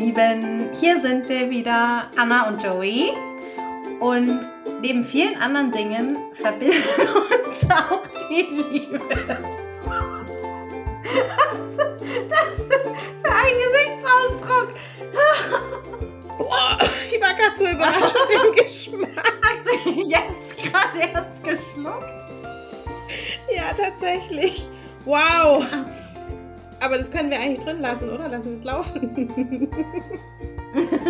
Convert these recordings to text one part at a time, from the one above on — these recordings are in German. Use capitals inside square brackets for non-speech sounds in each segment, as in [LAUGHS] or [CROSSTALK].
Lieben, hier sind wir wieder, Anna und Joey. Und neben vielen anderen Dingen verbinden [LAUGHS] uns auch die Liebe. Für ein Gesichtsausdruck. Boah, ich war gerade so überrascht von dem Geschmack. Hast du jetzt gerade erst geschluckt? Ja, tatsächlich. Wow. Aber das können wir eigentlich drin lassen, oder? Lassen wir es laufen. [LAUGHS]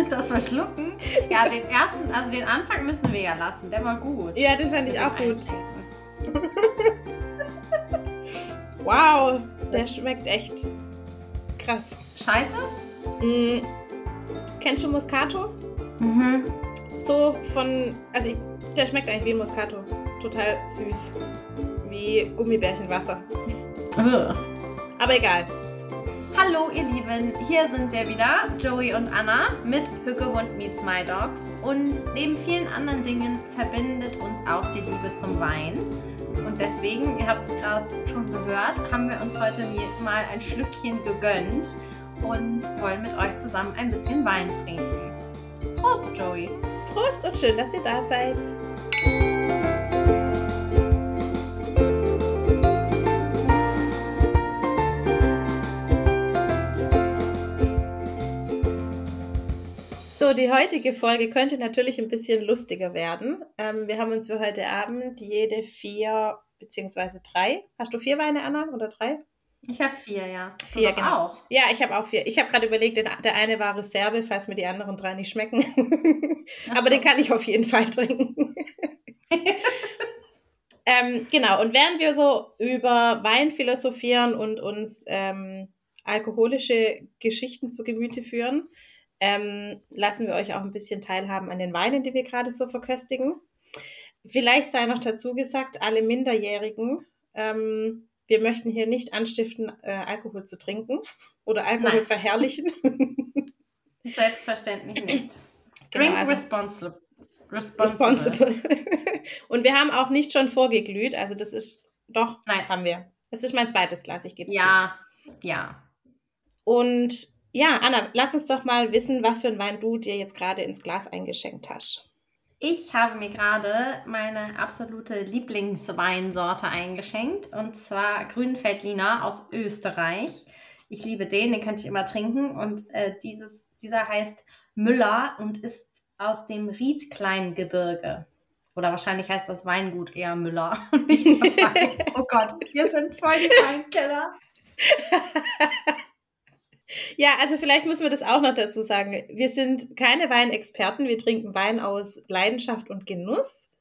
Das Verschlucken? Ja, den ersten, also den Anfang müssen wir ja lassen. Der war gut. Ja, den fand ich auch gut. Wow, der schmeckt echt krass. Scheiße? Mm. Kennst du Moscato? Mhm. So von, also ich, der schmeckt eigentlich wie Moscato. Total süß. Wie Gummibärchenwasser. Aber egal. Hallo ihr Lieben, hier sind wir wieder, Joey und Anna mit Hückehund Meets My Dogs und neben vielen anderen Dingen verbindet uns auch die Liebe zum Wein. Und deswegen, ihr habt es gerade schon gehört, haben wir uns heute mal ein Schlückchen gegönnt und wollen mit euch zusammen ein bisschen Wein trinken. Prost, Joey! Prost und schön, dass ihr da seid. So, die heutige Folge könnte natürlich ein bisschen lustiger werden. Ähm, wir haben uns für heute Abend jede vier beziehungsweise drei. Hast du vier Weine, Anna, oder drei? Ich habe vier, ja. Vier, doch genau. auch. Ja, ich habe auch vier. Ich habe gerade überlegt, der eine war Reserve, falls mir die anderen drei nicht schmecken. Aber so. den kann ich auf jeden Fall trinken. [LAUGHS] ähm, genau, und während wir so über Wein philosophieren und uns ähm, alkoholische Geschichten zu Gemüte führen, ähm, lassen wir euch auch ein bisschen teilhaben an den Weinen, die wir gerade so verköstigen. Vielleicht sei noch dazu gesagt, alle Minderjährigen, ähm, wir möchten hier nicht anstiften, äh, Alkohol zu trinken oder Alkohol Nein. verherrlichen. [LAUGHS] Selbstverständlich nicht. Genau, Drink also- responsible. Responsible. Responsible. [LAUGHS] Und wir haben auch nicht schon vorgeglüht, also das ist, doch, Nein. haben wir. Das ist mein zweites Glas, ich gebe es Ja, ja. Und ja, Anna, lass uns doch mal wissen, was für ein Wein du dir jetzt gerade ins Glas eingeschenkt hast. Ich habe mir gerade meine absolute Lieblingsweinsorte eingeschenkt und zwar Grünfeldliner aus Österreich. Ich liebe den, den könnte ich immer trinken und äh, dieses, dieser heißt Müller und ist aus dem Riedkleingebirge. Oder wahrscheinlich heißt das Weingut eher Müller [LAUGHS] und nicht der Wein. Oh Gott, wir sind voll die Weinkenner. [LAUGHS] Ja, also vielleicht müssen wir das auch noch dazu sagen. Wir sind keine Weinexperten, wir trinken Wein aus Leidenschaft und Genuss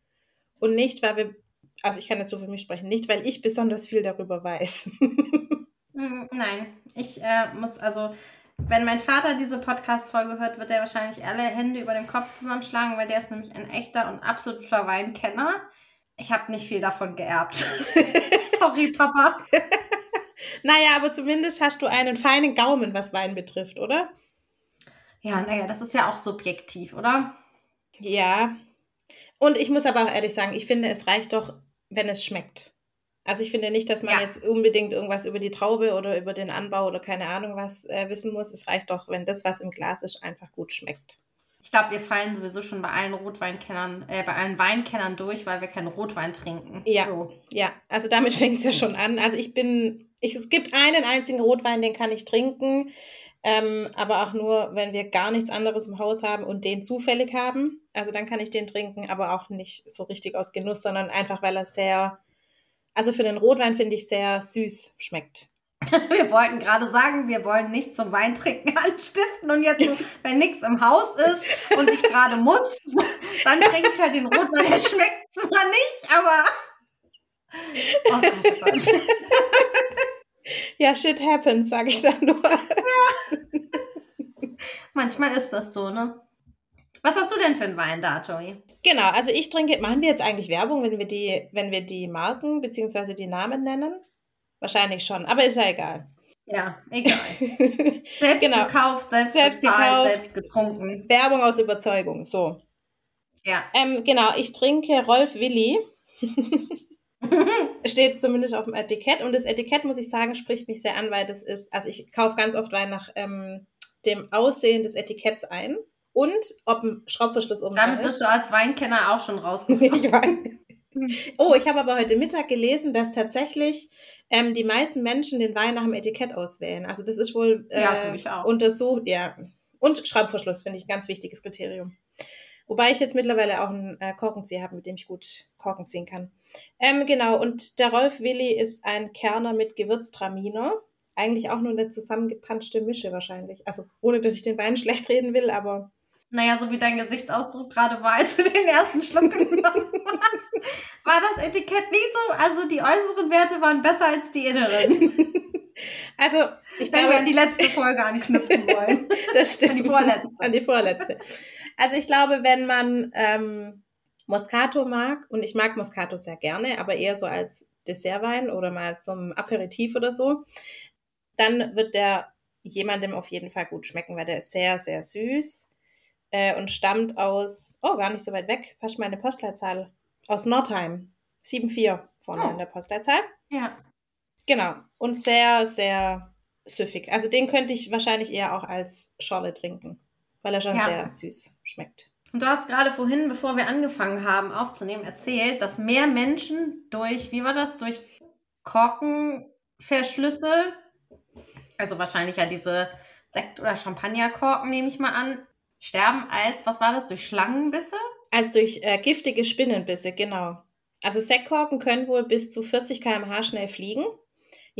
und nicht, weil wir, also ich kann das so für mich sprechen, nicht, weil ich besonders viel darüber weiß. [LAUGHS] Hm, Nein, ich äh, muss also, wenn mein Vater diese Podcast-Folge hört, wird er wahrscheinlich alle Hände über dem Kopf zusammenschlagen, weil der ist nämlich ein echter und absoluter Weinkenner. Ich habe nicht viel davon geerbt. [LAUGHS] Sorry, Papa. [LAUGHS] naja, aber zumindest hast du einen feinen Gaumen, was Wein betrifft, oder? Ja, naja, das ist ja auch subjektiv, oder? Ja. Und ich muss aber auch ehrlich sagen, ich finde, es reicht doch, wenn es schmeckt. Also ich finde nicht, dass man Ja. jetzt unbedingt irgendwas über die Traube oder über den Anbau oder keine Ahnung was äh, wissen muss. Es reicht doch, wenn das, was im Glas ist, einfach gut schmeckt. Ich glaube, wir fallen sowieso schon bei allen Rotweinkennern, äh, bei allen Weinkennern durch, weil wir keinen Rotwein trinken. Ja. So. Ja, also damit [LAUGHS] fängt es ja schon an. Also ich bin, ich, es gibt einen einzigen Rotwein, den kann ich trinken, ähm, aber auch nur, wenn wir gar nichts anderes im Haus haben und den zufällig haben. Also dann kann ich den trinken, aber auch nicht so richtig aus Genuss, sondern einfach, weil er sehr, also für den Rotwein finde ich sehr süß schmeckt. [LAUGHS] Wir wollten gerade sagen, wir wollen nicht zum Weintrinken anstiften und jetzt, [LAUGHS] wenn nichts im Haus ist und ich gerade muss, [LAUGHS] dann trinke ich halt den Rotwein. Der schmeckt zwar nicht, aber. Oh Gott, oh Gott. Ja, shit happens, sage ich dann nur. [LAUGHS] Manchmal ist das so, ne? Was hast du denn für einen Wein da, Joey? Genau, also ich trinke, machen wir jetzt eigentlich Werbung, wenn wir die, wenn wir die Marken bzw. die Namen nennen? Wahrscheinlich schon, aber ist ja egal. Ja, egal. [LAUGHS] Selbst Genau. gekauft, selbst, Selbst bezahlt, gekauft. selbst getrunken. Werbung aus Überzeugung, so. Ja. Ähm, genau, ich trinke Rolf Willi. [LAUGHS] [LAUGHS] Steht zumindest auf dem Etikett. Und das Etikett, muss ich sagen, spricht mich sehr an, weil das ist, also ich kaufe ganz oft Wein nach ähm, dem Aussehen des Etiketts ein und ob ein Schraubverschluss oben Damit bist du als Weinkenner auch schon rausgekommen. [LAUGHS] Oh, ich habe aber heute Mittag gelesen, dass tatsächlich ähm, die meisten Menschen den Wein nach dem Etikett auswählen. Also das ist wohl äh, ja, untersucht. Ja. Und Schraubverschluss finde ich ein ganz wichtiges Kriterium. Wobei ich jetzt mittlerweile auch einen äh, Korkenzieher habe, mit dem ich gut Korken ziehen kann. Ähm, genau, und der Rolf Willi ist ein Kerner mit Gewürztraminer. Eigentlich auch nur eine zusammengepanschte Mische wahrscheinlich. Also ohne, dass ich den Wein schlecht reden will, aber naja, so wie dein Gesichtsausdruck gerade war, als du den ersten Schluck genommen hast, war das Etikett nicht so. Also die äußeren Werte waren besser als die inneren. [LAUGHS] Also, ich glaube, wir an die letzte Folge anknüpfen wollen. [LAUGHS] das stimmt. An die vorletzte. An die vorletzte. Also ich glaube, wenn man ähm, Moscato mag, und ich mag Moscato sehr gerne, aber eher so als Dessertwein oder mal zum Aperitif oder so, dann wird der jemandem auf jeden Fall gut schmecken, weil der ist sehr, sehr süß äh, und stammt aus, oh, gar nicht so weit weg, fast meine Postleitzahl, aus Nordheim. 7,4 vorne oh. in der Postleitzahl. Ja. Genau. Und sehr, sehr süffig. Also den könnte ich wahrscheinlich eher auch als Schorle trinken, weil er schon ja. sehr süß schmeckt. Und du hast gerade vorhin, bevor wir angefangen haben aufzunehmen, erzählt, dass mehr Menschen durch, wie war das, durch Korkenverschlüsse, also wahrscheinlich ja diese Sekt- oder Champagnerkorken, nehme ich mal an, sterben als, was war das, durch Schlangenbisse? Als durch äh, giftige Spinnenbisse, genau. Also Sektkorken können wohl bis zu 40 km/h schnell fliegen,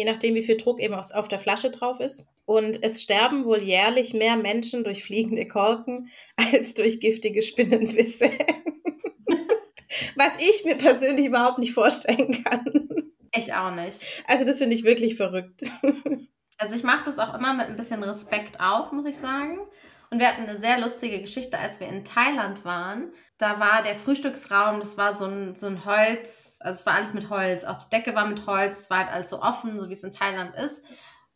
je nachdem, wie viel Druck eben auf der Flasche drauf ist. Und es sterben wohl jährlich mehr Menschen durch fliegende Korken [LAUGHS] als durch giftige Spinnenbisse. [LAUGHS] Was ich mir persönlich überhaupt nicht vorstellen kann. Ich auch nicht. Also das finde ich wirklich verrückt. [LAUGHS] Also ich mache das auch immer mit ein bisschen Respekt auf, muss ich sagen. Und wir hatten eine sehr lustige Geschichte, als wir in Thailand waren. Da war der Frühstücksraum, das war so ein, so ein Holz, also es war alles mit Holz. Auch die Decke war mit Holz, es war halt alles so offen, so wie es in Thailand ist.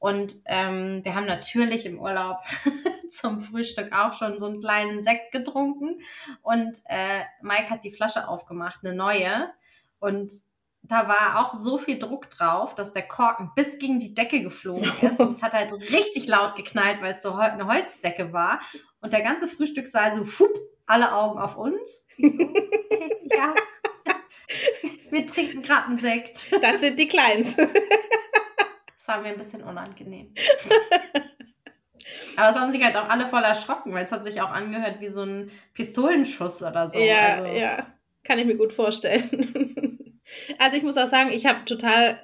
Und ähm, wir haben natürlich im Urlaub [LAUGHS] zum Frühstück auch schon so einen kleinen Sekt getrunken. Und äh, Mike hat die Flasche aufgemacht, eine neue. Und da war auch so viel Druck drauf, dass der Korken bis gegen die Decke geflogen [LAUGHS] ist. Und es hat halt richtig laut geknallt, weil es so eine Holzdecke war. Und der ganze Frühstückssaal so, fupp, alle Augen auf uns. So, ja, [LAUGHS] wir trinken gerade einen Sekt. Das sind die Kleins. [LAUGHS] Das war mir ein bisschen unangenehm. Aber es haben sich halt auch alle voll erschrocken, weil es hat sich auch angehört wie so ein Pistolenschuss oder so. Ja, also. ja. Kann ich mir gut vorstellen. Also ich muss auch sagen, ich habe total,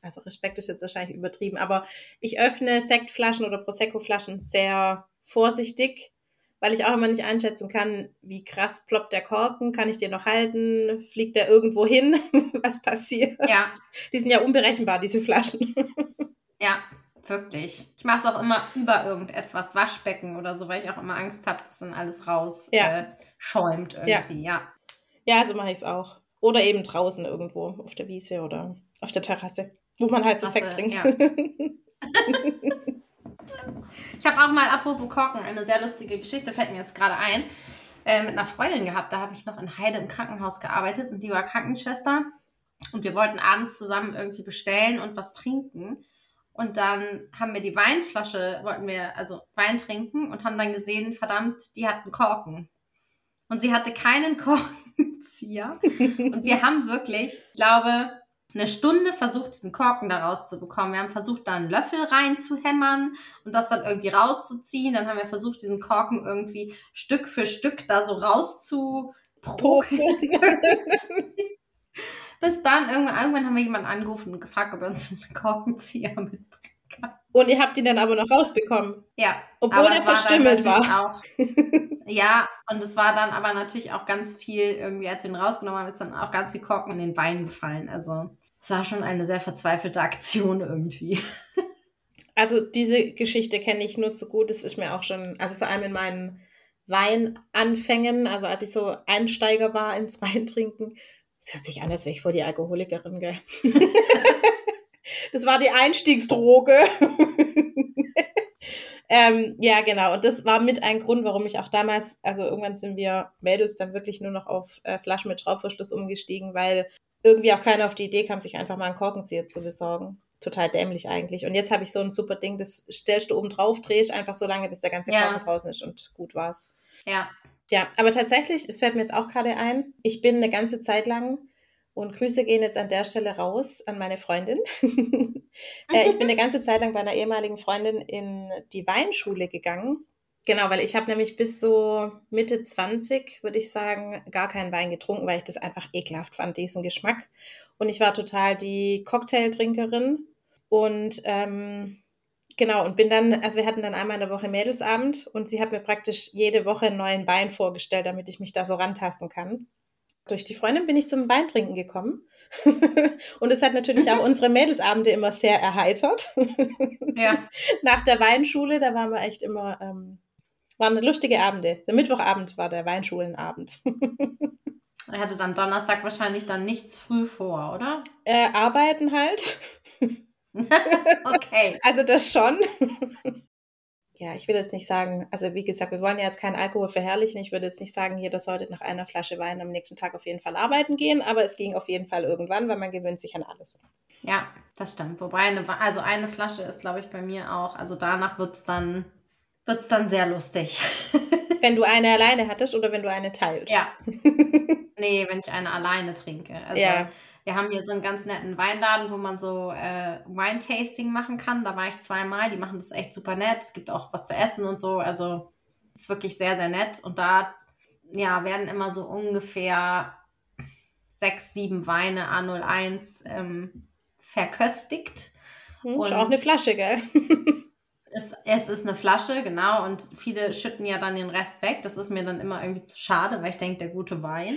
also Respekt ist jetzt wahrscheinlich übertrieben, aber ich öffne Sektflaschen oder Prosecco-Flaschen sehr vorsichtig, weil ich auch immer nicht einschätzen kann, wie krass ploppt der Korken, kann ich den noch halten, fliegt der irgendwo hin, [LAUGHS] was passiert. Ja. Die sind ja unberechenbar, diese Flaschen. [LAUGHS] Ja, wirklich. Ich mache es auch immer über irgendetwas, Waschbecken oder so, weil ich auch immer Angst habe, dass dann alles raus ja. äh, schäumt irgendwie, ja. Ja, ja so mache ich es auch. Oder eben draußen irgendwo auf der Wiese oder auf der Terrasse, wo man halt so Sekt trinkt. Ja. [LAUGHS] ich habe auch mal, apropos Korken, eine sehr lustige Geschichte, fällt mir jetzt gerade ein, äh, mit einer Freundin gehabt. Da habe ich noch in Heide im Krankenhaus gearbeitet und die war Krankenschwester. Und wir wollten abends zusammen irgendwie bestellen und was trinken. Und dann haben wir die Weinflasche, wollten wir also Wein trinken und haben dann gesehen, verdammt, die hat einen Korken. Und sie hatte keinen Korken Korkenzieher. Und wir haben wirklich, ich glaube, eine Stunde versucht, diesen Korken da rauszubekommen. Wir haben versucht, da einen Löffel reinzuhämmern und das dann irgendwie rauszuziehen. Dann haben wir versucht, diesen Korken irgendwie Stück für Stück da so rauszupoken. [LAUGHS] Bis dann, irgendwann, irgendwann haben wir jemanden angerufen und gefragt, ob er uns einen Korkenzieher mitbringen kann. Und ihr habt ihn dann aber noch rausbekommen? Ja. Obwohl er verstümmelt war. Auch, ja, und es war dann aber natürlich auch ganz viel, irgendwie, als wir ihn rausgenommen haben, ist dann auch ganz viel Korken in den Wein gefallen. Also es war schon eine sehr verzweifelte Aktion irgendwie. Also diese Geschichte kenne ich nur zu gut. Das ist mir auch schon, also vor allem in meinen Weinanfängen, also als ich so Einsteiger war ins [LAUGHS] Weintrinken, das hört sich an, als wäre ich vor die Alkoholikerin, gell? [LAUGHS] das war die Einstiegsdroge. [LAUGHS] Ähm, ja, genau. Und das war mit ein Grund, warum ich auch damals, also irgendwann sind wir Mädels dann wirklich nur noch auf äh, Flaschen mit Schraubverschluss umgestiegen, weil irgendwie auch keiner auf die Idee kam, sich einfach mal einen Korkenzieher zu besorgen. total dämlich eigentlich. Und jetzt habe ich so ein super Ding, das stellst du oben drauf, drehst einfach so lange, bis der ganze Ja. Korken draußen ist und gut war's. Ja. Ja, aber tatsächlich, es fällt mir jetzt auch gerade ein, ich bin eine ganze Zeit lang und Grüße gehen jetzt an der Stelle raus an meine Freundin. [LAUGHS] äh, ich bin eine ganze Zeit lang bei einer ehemaligen Freundin in die Weinschule gegangen. Genau, weil ich habe nämlich bis so Mitte 20, würde ich sagen, gar keinen Wein getrunken, weil ich das einfach ekelhaft fand, diesen Geschmack. Und ich war total die Cocktailtrinkerin. Und ähm, genau, und bin dann, also wir hatten dann einmal in der Woche Mädelsabend und sie hat mir praktisch jede Woche einen neuen Wein vorgestellt, damit ich mich da so rantasten kann. Durch die Freundin bin ich zum Weintrinken gekommen. [LAUGHS] und es hat natürlich auch [LAUGHS] unsere Mädelsabende immer sehr erheitert. Ja. [LAUGHS] Nach der Weinschule, da waren wir echt immer, ähm, waren lustige Abende. Der Mittwochabend war der Weinschulenabend. Er hatte dann Donnerstag wahrscheinlich dann nichts früh vor, oder? äh, arbeiten halt. Okay. Also das schon. Ja, ich will jetzt nicht sagen, also wie gesagt, wir wollen ja jetzt keinen Alkohol verherrlichen. Ich würde jetzt nicht sagen, jeder sollte nach einer Flasche Wein am nächsten Tag auf jeden Fall arbeiten gehen, aber es ging auf jeden Fall irgendwann, weil man gewöhnt sich an alles. Ja, das stimmt. Wobei, eine, also eine Flasche ist, glaube ich, bei mir auch. Also danach wird es dann, wird's dann sehr lustig. [LAUGHS] Wenn du eine alleine hattest oder wenn du eine teilt. Ja. [LAUGHS] nee, wenn ich eine alleine trinke. Also Ja. Wir haben hier so einen ganz netten Weinladen, wo man so äh, Wine-Tasting machen kann. Da war ich zweimal. Die machen das echt super nett. Es gibt auch was zu essen und so. Also ist wirklich sehr, sehr nett. Und da ja, werden immer so ungefähr sechs, sieben Weine A01 ähm, verköstigt. Hm, Und- auch eine Flasche, gell? [LAUGHS] Es, es ist eine Flasche, genau, und viele schütten ja dann den Rest weg. Das ist mir dann immer irgendwie zu schade, weil ich denke, der gute Wein.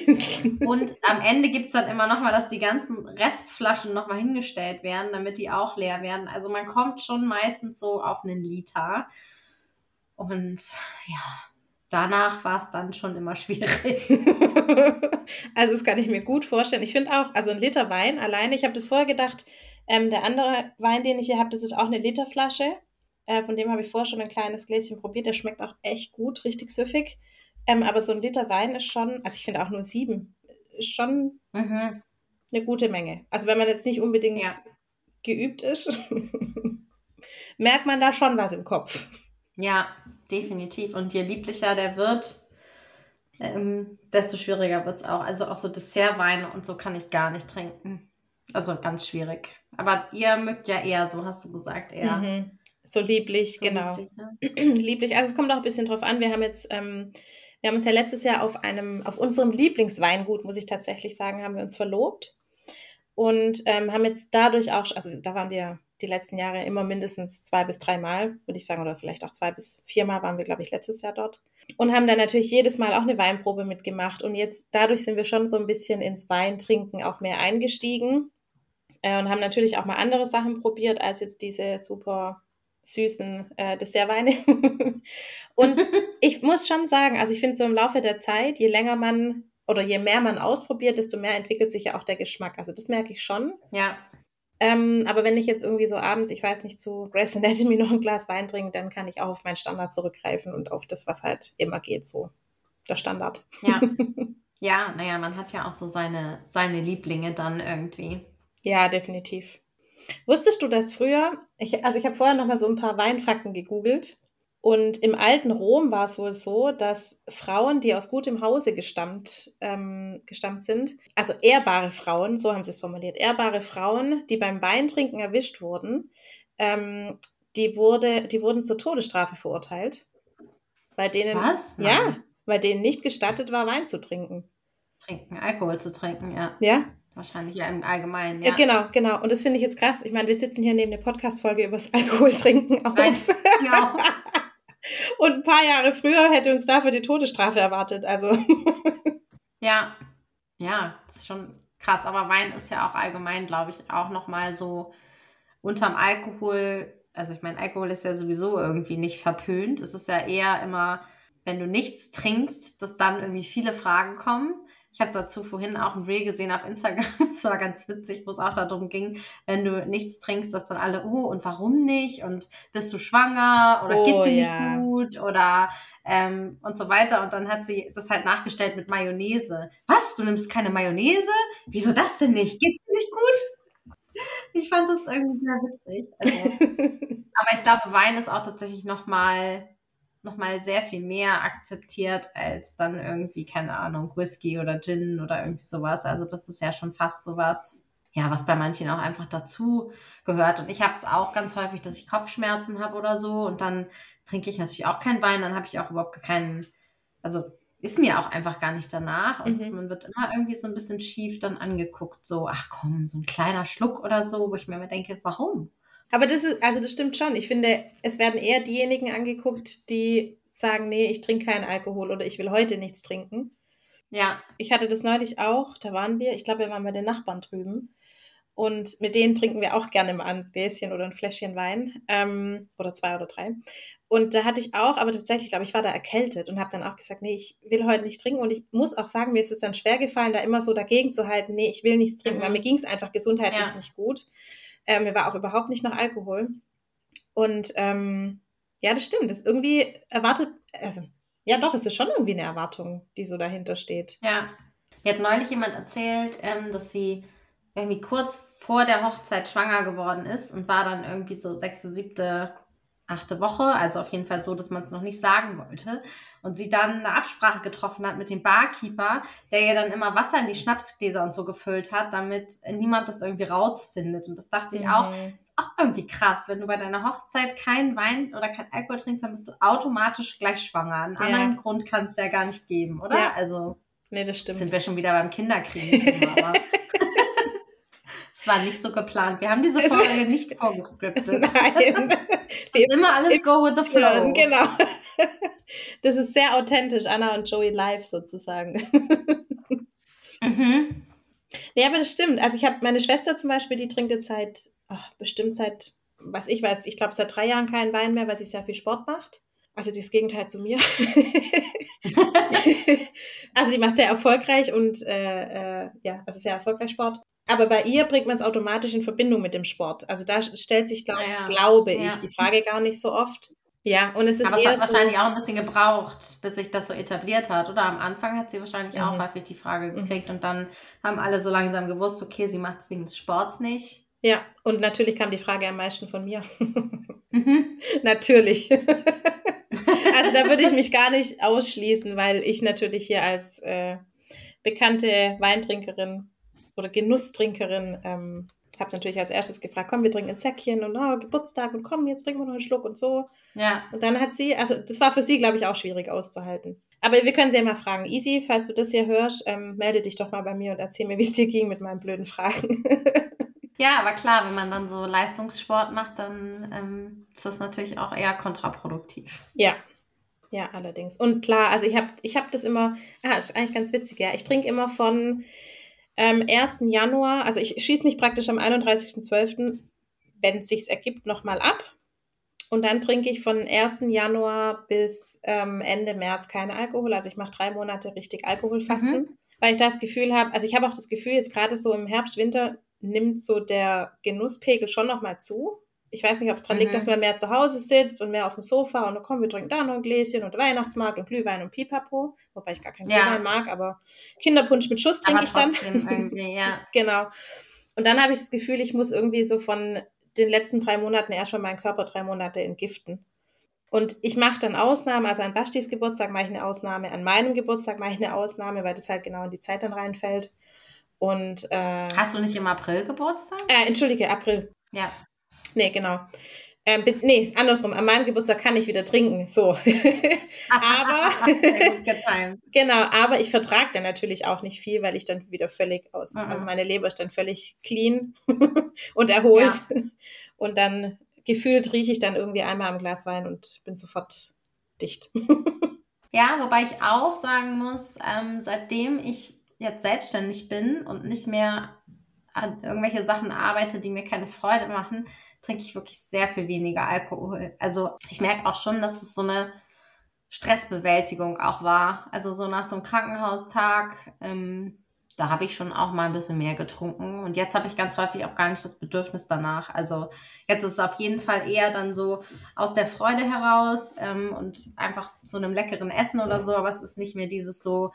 [LAUGHS] Und am Ende gibt es dann immer nochmal, dass die ganzen Restflaschen nochmal hingestellt werden, damit die auch leer werden. Also man kommt schon meistens so auf einen Liter. Und ja, danach war es dann schon immer schwierig. [LAUGHS] also das kann ich mir gut vorstellen. Ich finde auch, also ein Liter Wein alleine, ich habe das vorher gedacht, ähm, der andere Wein, den ich hier habe, das ist auch eine Literflasche. Äh, von dem habe ich vorher schon ein kleines Gläschen probiert. Der schmeckt auch echt gut, richtig süffig. Ähm, aber so ein Liter Wein ist schon, also ich finde auch nur sieben, ist schon Mhm. eine gute Menge. Also wenn man jetzt nicht unbedingt Ja. geübt ist, [LAUGHS] merkt man da schon was im Kopf. Ja, definitiv. Und je lieblicher der wird, ähm, desto schwieriger wird es auch. Also auch so Dessertweine und so kann ich gar nicht trinken. Also ganz schwierig. Aber ihr mögt ja eher so, hast du gesagt, eher. Mhm. So lieblich, so genau. lieblich, ne? [CLEARS THROAT] lieblich. Also es kommt auch ein bisschen drauf an. Wir haben jetzt, ähm, wir haben uns ja letztes Jahr auf einem, auf unserem Lieblingsweingut, muss ich tatsächlich sagen, haben wir uns verlobt. Und ähm, haben jetzt dadurch auch, also da waren wir die letzten Jahre immer mindestens zwei bis dreimal, würde ich sagen, oder vielleicht auch zwei bis viermal waren wir, glaube ich, letztes Jahr dort. Und haben dann natürlich jedes Mal auch eine Weinprobe mitgemacht. Und jetzt dadurch sind wir schon so ein bisschen ins Weintrinken auch mehr eingestiegen. Äh, und haben natürlich auch mal andere Sachen probiert, als jetzt diese super süßen äh, Dessertweine. [LAUGHS] und [LAUGHS] ich muss schon sagen, also ich finde so im Laufe der Zeit, je länger man oder je mehr man ausprobiert, desto mehr entwickelt sich ja auch der Geschmack. Also das merke ich schon. Ja, Ähm, aber wenn ich jetzt irgendwie so abends, ich weiß nicht, zu Grace Anatomy noch ein Glas Wein trinke, dann kann ich auch auf meinen Standard zurückgreifen und auf das, was halt immer geht, so der Standard. ja. [LAUGHS] ja, naja, man hat ja auch so seine, seine Lieblinge dann irgendwie. Ja, definitiv. Wusstest du das früher? Ich, also ich habe vorher noch mal so ein paar Weinfakten gegoogelt. Und im alten Rom war es wohl so, dass Frauen, die aus gutem Hause gestammt, ähm, gestammt sind, also ehrbare Frauen, so haben sie es formuliert, ehrbare Frauen, die beim Weintrinken erwischt wurden, ähm, die, wurde, die wurden zur Todesstrafe verurteilt. Bei denen, Was? ja, Nein. bei denen nicht gestattet war, Wein zu trinken. Trinken, Alkohol zu trinken, ja. Ja, Wahrscheinlich ja im Allgemeinen, Ja. ja. genau, genau. Und das finde ich jetzt krass. Ich meine, wir sitzen hier neben der Podcast-Folge übers [LAUGHS] Alkoholtrinken auf. Nein. Ja. [LAUGHS] Und ein paar Jahre früher hätte uns dafür die Todesstrafe erwartet. Also, [LAUGHS] Ja, ja, das ist schon krass. Aber Wein ist ja auch allgemein, glaube ich, auch nochmal so unterm Alkohol. Also ich meine, Alkohol ist ja sowieso irgendwie nicht verpönt. Es ist ja eher immer, wenn du nichts trinkst, dass dann irgendwie viele Fragen kommen. Ich habe dazu vorhin auch ein Reel gesehen auf Instagram, [LAUGHS] das war ganz witzig, wo es auch darum ging, wenn du nichts trinkst, dass dann alle, oh, und warum nicht? Und bist du schwanger? Oder Oh, geht's dir ja. nicht gut? Oder ähm, und so weiter. Und dann hat sie das halt nachgestellt mit Mayonnaise. Was? Du nimmst keine Mayonnaise? Wieso das denn nicht? Geht's dir nicht gut? ich fand das irgendwie sehr witzig. Also, [LAUGHS] aber ich glaube, Wein ist auch tatsächlich nochmal noch mal sehr viel mehr akzeptiert als dann irgendwie, keine Ahnung, Whisky oder Gin oder irgendwie sowas. Also das ist ja schon fast sowas, ja, was bei manchen auch einfach dazu gehört. Und ich habe es auch ganz häufig, dass ich Kopfschmerzen habe oder so. Und dann trinke ich natürlich auch keinen Wein. Dann habe ich auch überhaupt keinen, also ist mir auch einfach gar nicht danach. Und mhm. man wird immer irgendwie so ein bisschen schief dann angeguckt. So, ach komm, so ein kleiner Schluck oder so, wo ich mir immer denke, warum? Aber das ist, also das stimmt schon. Ich finde, es werden eher diejenigen angeguckt, die sagen, nee, ich trinke keinen Alkohol oder ich will heute nichts trinken. Ja. Ich hatte das neulich auch, da waren wir, ich glaube, wir waren bei den Nachbarn drüben. Und mit denen trinken wir auch gerne mal ein Gläschen oder ein Fläschchen Wein. Ähm, oder zwei oder drei. Und da hatte ich auch, aber tatsächlich, glaube ich, war da erkältet und habe dann auch gesagt, nee, ich will heute nicht trinken. Und ich muss auch sagen, mir ist es dann schwer gefallen, da immer so dagegen zu halten, nee, ich will nichts trinken, mhm. weil mir ging es einfach gesundheitlich ja. nicht gut. Äh, mir war auch überhaupt nicht nach Alkohol. Und ähm, ja, das stimmt. Das ist irgendwie erwartet, also ja doch, es ist schon irgendwie eine Erwartung, die so dahinter steht. Ja. Mir hat neulich jemand erzählt, ähm, dass sie irgendwie kurz vor der Hochzeit schwanger geworden ist und war dann irgendwie so sechste, siebte achte Woche, also auf jeden Fall so, dass man es noch nicht sagen wollte. Und sie dann eine Absprache getroffen hat mit dem Barkeeper, der ihr dann immer Wasser in die Schnapsgläser und so gefüllt hat, damit niemand das irgendwie rausfindet. Und das dachte ich auch, mhm. ist auch irgendwie krass. Wenn du bei deiner Hochzeit keinen Wein oder kein Alkohol trinkst, dann bist du automatisch gleich schwanger. Einen ja. anderen Grund kann es ja gar nicht geben, oder? Ja. Also. Nee, das stimmt. Sind wir schon wieder beim Kinderkriegen. [LAUGHS] Es war nicht so geplant. Wir haben diese Folge nicht vorgescriptet. [LAUGHS] Nein. [LAUGHS] Es ist immer alles go with the flow. Genau. [LAUGHS] Das ist sehr authentisch, Anna und Joey live sozusagen. Mhm. Ja, aber das stimmt. Also ich habe meine Schwester zum Beispiel, die trinkt jetzt seit, ach, bestimmt seit, was ich weiß, ich glaube seit drei Jahren keinen Wein mehr, weil sie sehr viel Sport macht. Also das Gegenteil zu mir. also die macht sehr erfolgreich und äh, äh, ja, also sehr erfolgreich Sport. Aber bei ihr bringt man es automatisch in Verbindung mit dem Sport. Also da stellt sich, glaub, ja, glaube ich, ja. die Frage gar nicht so oft. Ja, und es ist Aber eher es hat so, wahrscheinlich auch ein bisschen gebraucht, bis sich das so etabliert hat, oder? Am Anfang hat sie wahrscheinlich mhm. auch häufig die Frage mhm. gekriegt mhm. und dann haben alle so langsam gewusst, okay, sie macht es wegen des Sports nicht. Ja, und natürlich kam die Frage am meisten von mir. [LAUGHS] Mhm. [LAUGHS] natürlich. [LAUGHS] also da würde ich mich gar nicht ausschließen, weil ich natürlich hier als äh, bekannte Weintrinkerin oder Genusstrinkerin, ähm, habe natürlich als erstes gefragt, komm, wir trinken ein Säckchen und oh, Geburtstag und komm, jetzt trinken wir noch einen Schluck und so. Ja. Und dann hat sie, also das war für sie, glaube ich, auch schwierig auszuhalten. Aber wir können sie ja mal fragen. Easy, falls du das hier hörst, ähm, melde dich doch mal bei mir und erzähl mir, wie es dir ging mit meinen blöden Fragen. [LAUGHS] ja, aber klar, wenn man dann so Leistungssport macht, dann ähm, ist das natürlich auch eher kontraproduktiv. Ja, ja, allerdings. Und klar, also ich habe ich hab das immer, ah, ist eigentlich ganz witzig, ja. Ich trinke immer von ähm, 1. Januar, also ich schieße mich praktisch am 31.12., wenn es sich ergibt, nochmal ab. Und dann trinke ich von 1. Januar bis ähm, Ende März keine Alkohol. Also ich mache drei Monate richtig Alkoholfasten, mhm. weil ich das Gefühl habe, also ich habe auch das Gefühl, jetzt gerade so im Herbst, Winter nimmt so der Genusspegel schon nochmal zu. Ich weiß nicht, ob es daran mhm. liegt, dass man mehr zu Hause sitzt und mehr auf dem Sofa und komm, wir trinken da noch ein Gläschen und Weihnachtsmarkt und Glühwein und Pipapo. Wobei ich gar keinen ja. Glühwein mag, aber Kinderpunsch mit Schuss trinke ich dann. [LAUGHS] Irgendwie, ja. genau. Und dann habe ich das Gefühl, ich muss irgendwie so von den letzten drei Monaten erstmal meinen Körper drei Monate entgiften. Und ich mache dann Ausnahmen, also an Bastis Geburtstag mache ich eine Ausnahme, an meinem Geburtstag mache ich eine Ausnahme, weil das halt genau in die Zeit dann reinfällt. Und äh, hast du nicht im April Geburtstag? Äh, entschuldige, April. Ja. Nee, genau. Ähm, nee, andersrum. An meinem Geburtstag kann ich wieder trinken. So. [LAUGHS] aber [LAUGHS] genau, aber ich vertrage dann natürlich auch nicht viel, weil ich dann wieder völlig aus, mhm. also meine Leber ist dann völlig clean [LAUGHS] und erholt. Ja. Und dann gefühlt rieche ich dann irgendwie einmal am Glas Wein und bin sofort dicht. ja, wobei ich auch sagen muss, ähm, seitdem ich jetzt selbstständig bin und nicht mehr an irgendwelche Sachen arbeite, die mir keine Freude machen, trinke ich wirklich sehr viel weniger Alkohol. Also ich merke auch schon, dass das so eine Stressbewältigung auch war. Also so nach so einem Krankenhaustag, ähm, da habe ich schon auch mal ein bisschen mehr getrunken. Und jetzt habe ich ganz häufig auch gar nicht das Bedürfnis danach. Also jetzt ist es auf jeden Fall eher dann so aus der Freude heraus ähm, und einfach so einem leckeren Essen oder so. Aber es ist nicht mehr dieses so,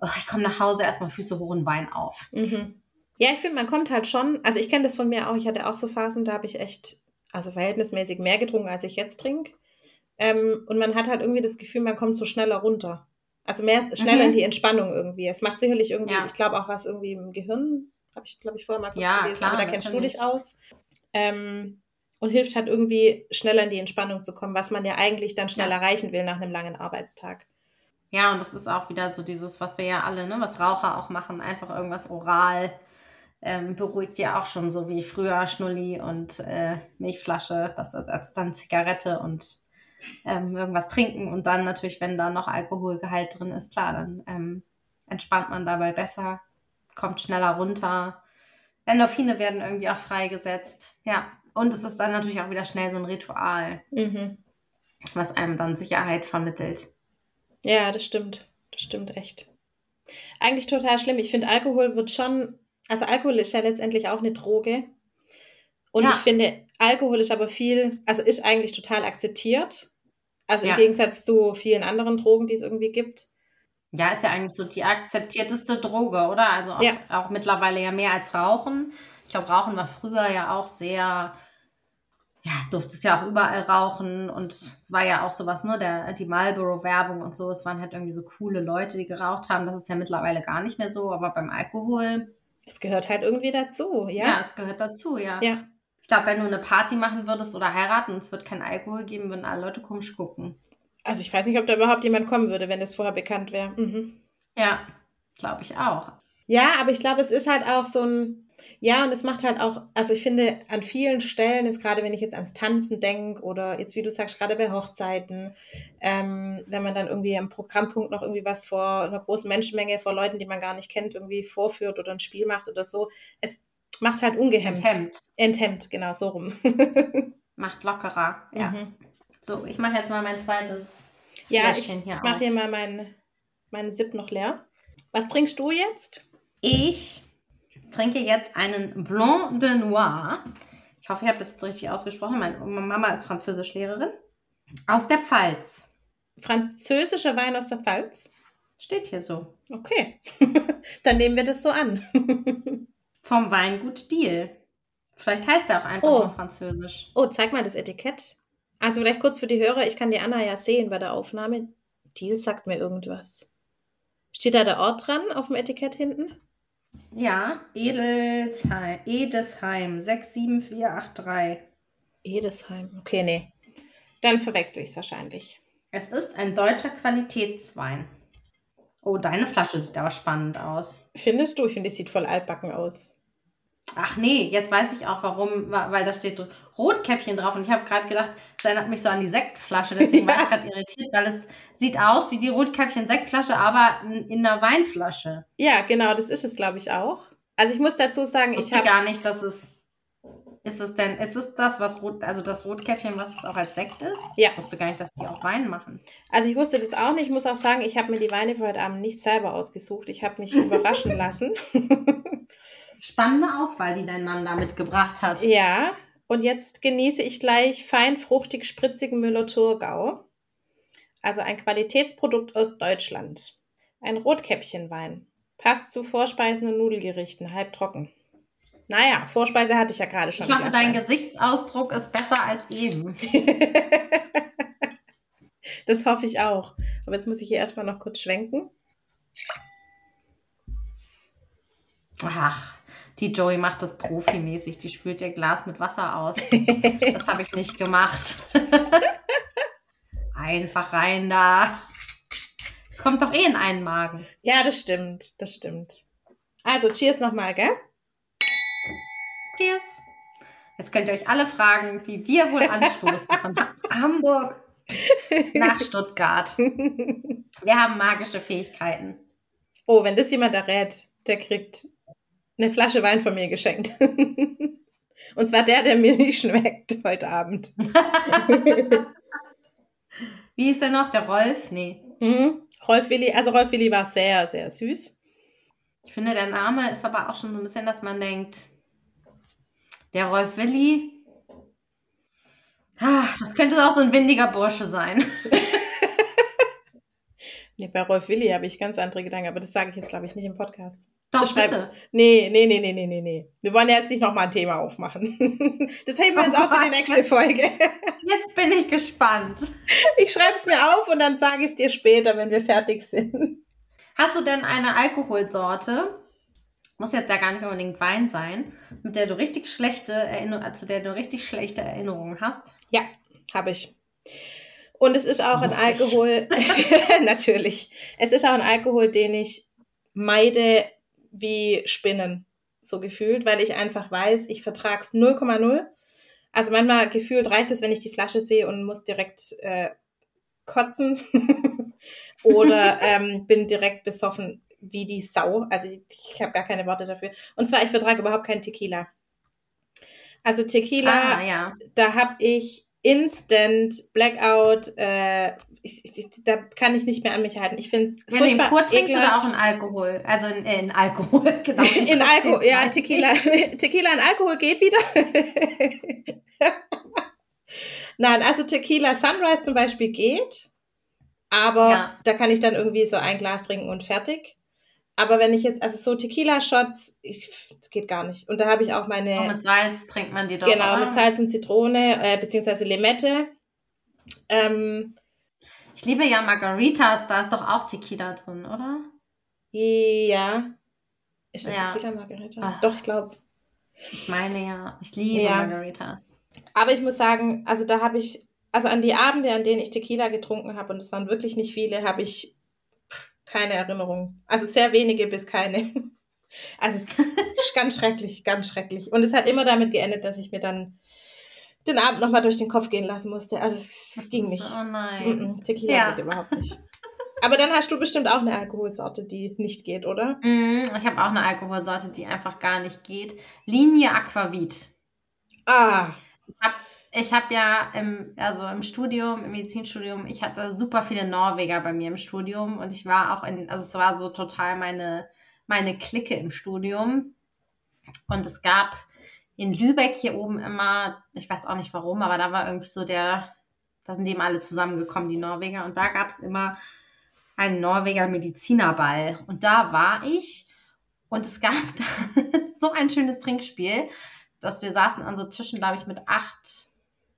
oh, ich komme nach Hause erstmal Füße hoch und Wein auf. Mhm. Ja, ich finde, man kommt halt schon, also ich kenne das von mir auch, ich hatte auch so Phasen, da habe ich echt, also verhältnismäßig mehr getrunken, als ich jetzt trinke. Ähm, und man hat halt irgendwie das Gefühl, man kommt so schneller runter. Also mehr schneller Mhm. in die Entspannung irgendwie. Es macht sicherlich irgendwie, Ja. ich glaube auch was irgendwie im Gehirn, habe ich, glaube ich, vorher mal kurz Ja, gelesen, klar, aber da kennst du dich aus. Ähm, und hilft halt irgendwie schneller in die Entspannung zu kommen, was man ja eigentlich dann schnell Ja. erreichen will nach einem langen Arbeitstag. Ja, und das ist auch wieder so dieses, was wir ja alle, ne, was Raucher auch machen, einfach irgendwas oral. Ähm, beruhigt ja auch schon so wie früher Schnulli und äh, Milchflasche, das als dann Zigarette und ähm, irgendwas trinken und dann natürlich, wenn da noch Alkoholgehalt drin ist, klar, dann ähm, entspannt man dabei besser, kommt schneller runter. Endorphine werden irgendwie auch freigesetzt. Ja, und es ist dann natürlich auch wieder schnell so ein Ritual, Mhm. was einem dann Sicherheit vermittelt. Ja, das stimmt. Das stimmt echt. Eigentlich total schlimm. Ich finde, Alkohol wird schon, also Alkohol ist ja letztendlich auch eine Droge. Und Ja. ich finde, Alkohol ist aber viel, also ist eigentlich total akzeptiert. Also Ja. im Gegensatz zu vielen anderen Drogen, die es irgendwie gibt. Ja, ist ja eigentlich so die akzeptierteste Droge, oder? Also auch, Ja. auch mittlerweile ja mehr als Rauchen. Ich glaube, Rauchen war früher ja auch sehr, ja, durftest ja auch überall rauchen und es war ja auch sowas, ne, der, die Marlboro-Werbung und so, es waren halt irgendwie so coole Leute, die geraucht haben. Das ist ja mittlerweile gar nicht mehr so, aber beim Alkohol, Es gehört halt irgendwie dazu, ja, ja? es gehört dazu, ja. Ja. Ich glaube, wenn du eine Party machen würdest oder heiraten es wird kein Alkohol geben, würden alle Leute komisch gucken. Also ich weiß nicht, ob da überhaupt jemand kommen würde, wenn es vorher bekannt wäre. Mhm. Ja, glaube ich auch. Ja, aber ich glaube, es ist halt auch so ein, ja, und es macht halt auch, also ich finde, an vielen Stellen, jetzt gerade wenn ich jetzt ans Tanzen denke oder jetzt, wie du sagst, gerade bei Hochzeiten, ähm, wenn man dann irgendwie am Programmpunkt noch irgendwie was vor einer großen Menschenmenge, vor Leuten, die man gar nicht kennt, irgendwie vorführt oder ein Spiel macht oder so, es macht halt ungehemmt. Enthemmt. Enthemmt, genau, so rum. [LAUGHS] Macht lockerer. Ja. Mhm. So, ich mache jetzt mal mein zweites Ja, ich Fläschchen mache hier mal meinen meinen Sip noch leer. Was trinkst du jetzt? Ich trinke jetzt einen Blanc de Noir. Ich hoffe, ich habe das jetzt richtig ausgesprochen. Meine Mama ist Französischlehrerin. Aus der Pfalz. Französischer Wein aus der Pfalz? Steht hier so. Okay, [LAUGHS] dann nehmen wir das so an. [LAUGHS] Vom Weingut Diel. Vielleicht heißt er auch einfach Oh. nur Französisch. Oh, zeig mal das Etikett. Also vielleicht kurz für die Hörer, ich kann die Anna ja sehen bei der Aufnahme. Deal sagt mir irgendwas. Steht da der Ort dran auf dem Etikett hinten? Ja, Edelsheim, Edesheim 67483. Edesheim. Okay, nee. Dann verwechsel ich es wahrscheinlich. Es ist ein deutscher Qualitätswein. Oh, deine Flasche sieht aber spannend aus. Findest du? Ich finde, die sieht voll altbacken aus. Ach nee, jetzt weiß ich auch warum, wa- weil da steht Rotkäppchen drauf und ich habe gerade gedacht, das erinnert mich so an die Sektflasche, deswegen war ich gerade irritiert, weil es sieht aus wie die Rotkäppchen-Sektflasche, aber in, in einer Weinflasche. Ja, genau, das ist es, glaube ich, auch. Also ich muss dazu sagen, Ich ich wusste habe gar nicht, dass es. Ist es denn, ist es das, was Rot, also das Rotkäppchen, was es auch als Sekt ist? Ja. Ich wusste gar nicht, dass die auch Wein machen. Also ich wusste das auch nicht. Ich muss auch sagen, ich habe mir die Weine für heute Abend nicht selber ausgesucht. Ich habe mich überraschen [LAUGHS] lassen. Spannende Auswahl, die dein Mann da mitgebracht hat. ja, und jetzt genieße ich gleich fein fruchtig spritzigen Müller-Thurgau. Also ein Qualitätsprodukt aus Deutschland. Ein Rotkäppchenwein. Passt zu Vorspeisen und Nudelgerichten, halb trocken. Naja, Vorspeise hatte ich ja gerade schon. Ich hoffe, ein dein Gesichtsausdruck ist besser als eben. [LAUGHS] Das hoffe ich auch. Aber jetzt muss ich hier erstmal noch kurz schwenken. Ach, die Joey macht das profimäßig. Die spült ihr Glas mit Wasser aus. [LAUGHS] Das habe ich nicht gemacht. [LAUGHS] Einfach rein da. Es kommt doch eh in einen Magen. Ja, das stimmt, das stimmt. Also, cheers nochmal, gell? Cheers. Jetzt könnt ihr euch alle fragen, wie wir wohl anstoßen von [LAUGHS] Hamburg nach Stuttgart. Wir haben magische Fähigkeiten. Oh, wenn das jemand errät, der kriegt eine Flasche Wein von mir geschenkt. [LAUGHS] Und zwar der, der mir nicht schmeckt heute Abend. [LAUGHS] Wie ist der noch? Der Rolf? Nee. Mhm. Rolf Willi, also Rolf Willi war sehr, sehr süß. Ich finde, der Name ist aber auch schon so ein bisschen, dass man denkt, der Rolf Willi, ah, das könnte auch so ein windiger Bursche sein. [LAUGHS] Nee, bei Rolf Willi habe ich ganz andere Gedanken, aber das sage ich jetzt, glaube ich, nicht im Podcast. Doch, Schreib- bitte. Nee, nee, nee, nee, nee, nee, nee. Wir wollen ja jetzt nicht nochmal ein Thema aufmachen. [LAUGHS] Das heben wir jetzt auch für die [LAUGHS] nächste Folge. Jetzt bin ich gespannt. Ich schreibe es mir auf und dann sage ich es dir später, wenn wir fertig sind. Hast du denn eine Alkoholsorte? Muss jetzt ja gar nicht unbedingt Wein sein, mit der du richtig schlechte Erinnerungen, zu der du richtig schlechte Erinnerungen hast. Ja, habe ich. Und es ist auch ein Lustig. Alkohol, [LAUGHS] natürlich. Es ist auch ein Alkohol, den ich meide wie Spinnen, so gefühlt, weil ich einfach weiß, ich vertrag's 0,0. Also manchmal gefühlt reicht es, wenn ich die Flasche sehe und muss direkt äh, kotzen [LAUGHS] oder [LAUGHS] ähm, bin direkt besoffen wie die Sau. Also ich, ich habe gar keine Worte dafür. Und zwar, ich vertrage überhaupt keinen Tequila. Also Tequila, Ah, ja. da habe ich Instant Blackout. Äh, ich, ich, da kann ich nicht mehr an mich halten. Ich finde es ihn furchtbar pur trinkst oder auch in Alkohol? Also in, in Alkohol, [LAUGHS] genau. [LAUGHS] In Alkohol, ja. Tequila, [LAUGHS] Tequila in Alkohol geht wieder. Nein, also Tequila Sunrise zum Beispiel geht, aber Ja. da kann ich dann irgendwie so ein Glas trinken und fertig. Aber wenn ich jetzt, also so Tequila-Shots, ich, das geht gar nicht. Und da habe ich auch meine, Auch mit Salz trinkt man die doch. genau, oder? mit Salz und Zitrone, äh, beziehungsweise Limette. Ähm, Ich liebe ja Margaritas, da ist doch auch Tequila drin, oder? ja. Ist das Ja. Tequila Margarita? Ah. Doch, ich glaube. Ich meine ja, ich liebe Ja. Margaritas. Aber ich muss sagen, also da habe ich, also an die Abende, an denen ich Tequila getrunken habe, und es waren wirklich nicht viele, habe ich keine Erinnerung. Also sehr wenige bis keine. [LAUGHS] Also es ist [LAUGHS] ganz schrecklich, ganz schrecklich. Und es hat immer damit geendet, dass ich mir dann den Abend nochmal durch den Kopf gehen lassen musste. Also es ging nicht. Oh nein. Mm -mm, Tequila Ja. geht überhaupt nicht. Aber dann hast du bestimmt auch eine Alkoholsorte, die nicht geht, oder? Mm, ich habe auch eine Alkoholsorte, die einfach gar nicht geht. Linie Aquavit. Ah, Ich habe ja im, also im Studium, im Medizinstudium, ich hatte super viele Norweger bei mir im Studium und ich war auch in, also es war so total meine, meine Clique im Studium. Und es gab in Lübeck hier oben immer, ich weiß auch nicht warum, aber da war irgendwie so der, da sind die immer alle zusammengekommen, die Norweger. Und da gab es immer einen Norweger Medizinerball. Und da war ich und es gab da [LAUGHS] so ein schönes Trinkspiel, dass wir saßen an so Tischen, glaube ich, mit acht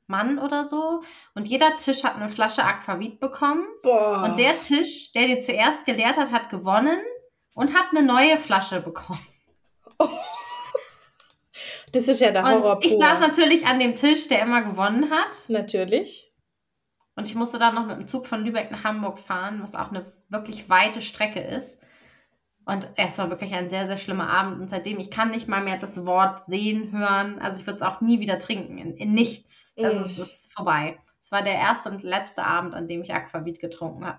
Mann oder so. Und jeder Tisch hat eine Flasche Aquavit bekommen. boah. Und der Tisch, der die zuerst geleert hat, hat gewonnen und hat eine neue Flasche bekommen. Das ist ja der Horror Und ich saß natürlich an dem Tisch, der immer gewonnen hat. Natürlich. Und ich musste dann noch mit dem Zug von Lübeck nach Hamburg fahren, was auch eine wirklich weite Strecke ist. Und es war wirklich ein sehr, sehr schlimmer Abend. Und seitdem, ich kann nicht mal mehr das Wort sehen, hören. Also ich würde es auch nie wieder trinken. In, in nichts. Also Mm. es ist vorbei. Es war der erste und letzte Abend, an dem ich Aquavit getrunken habe.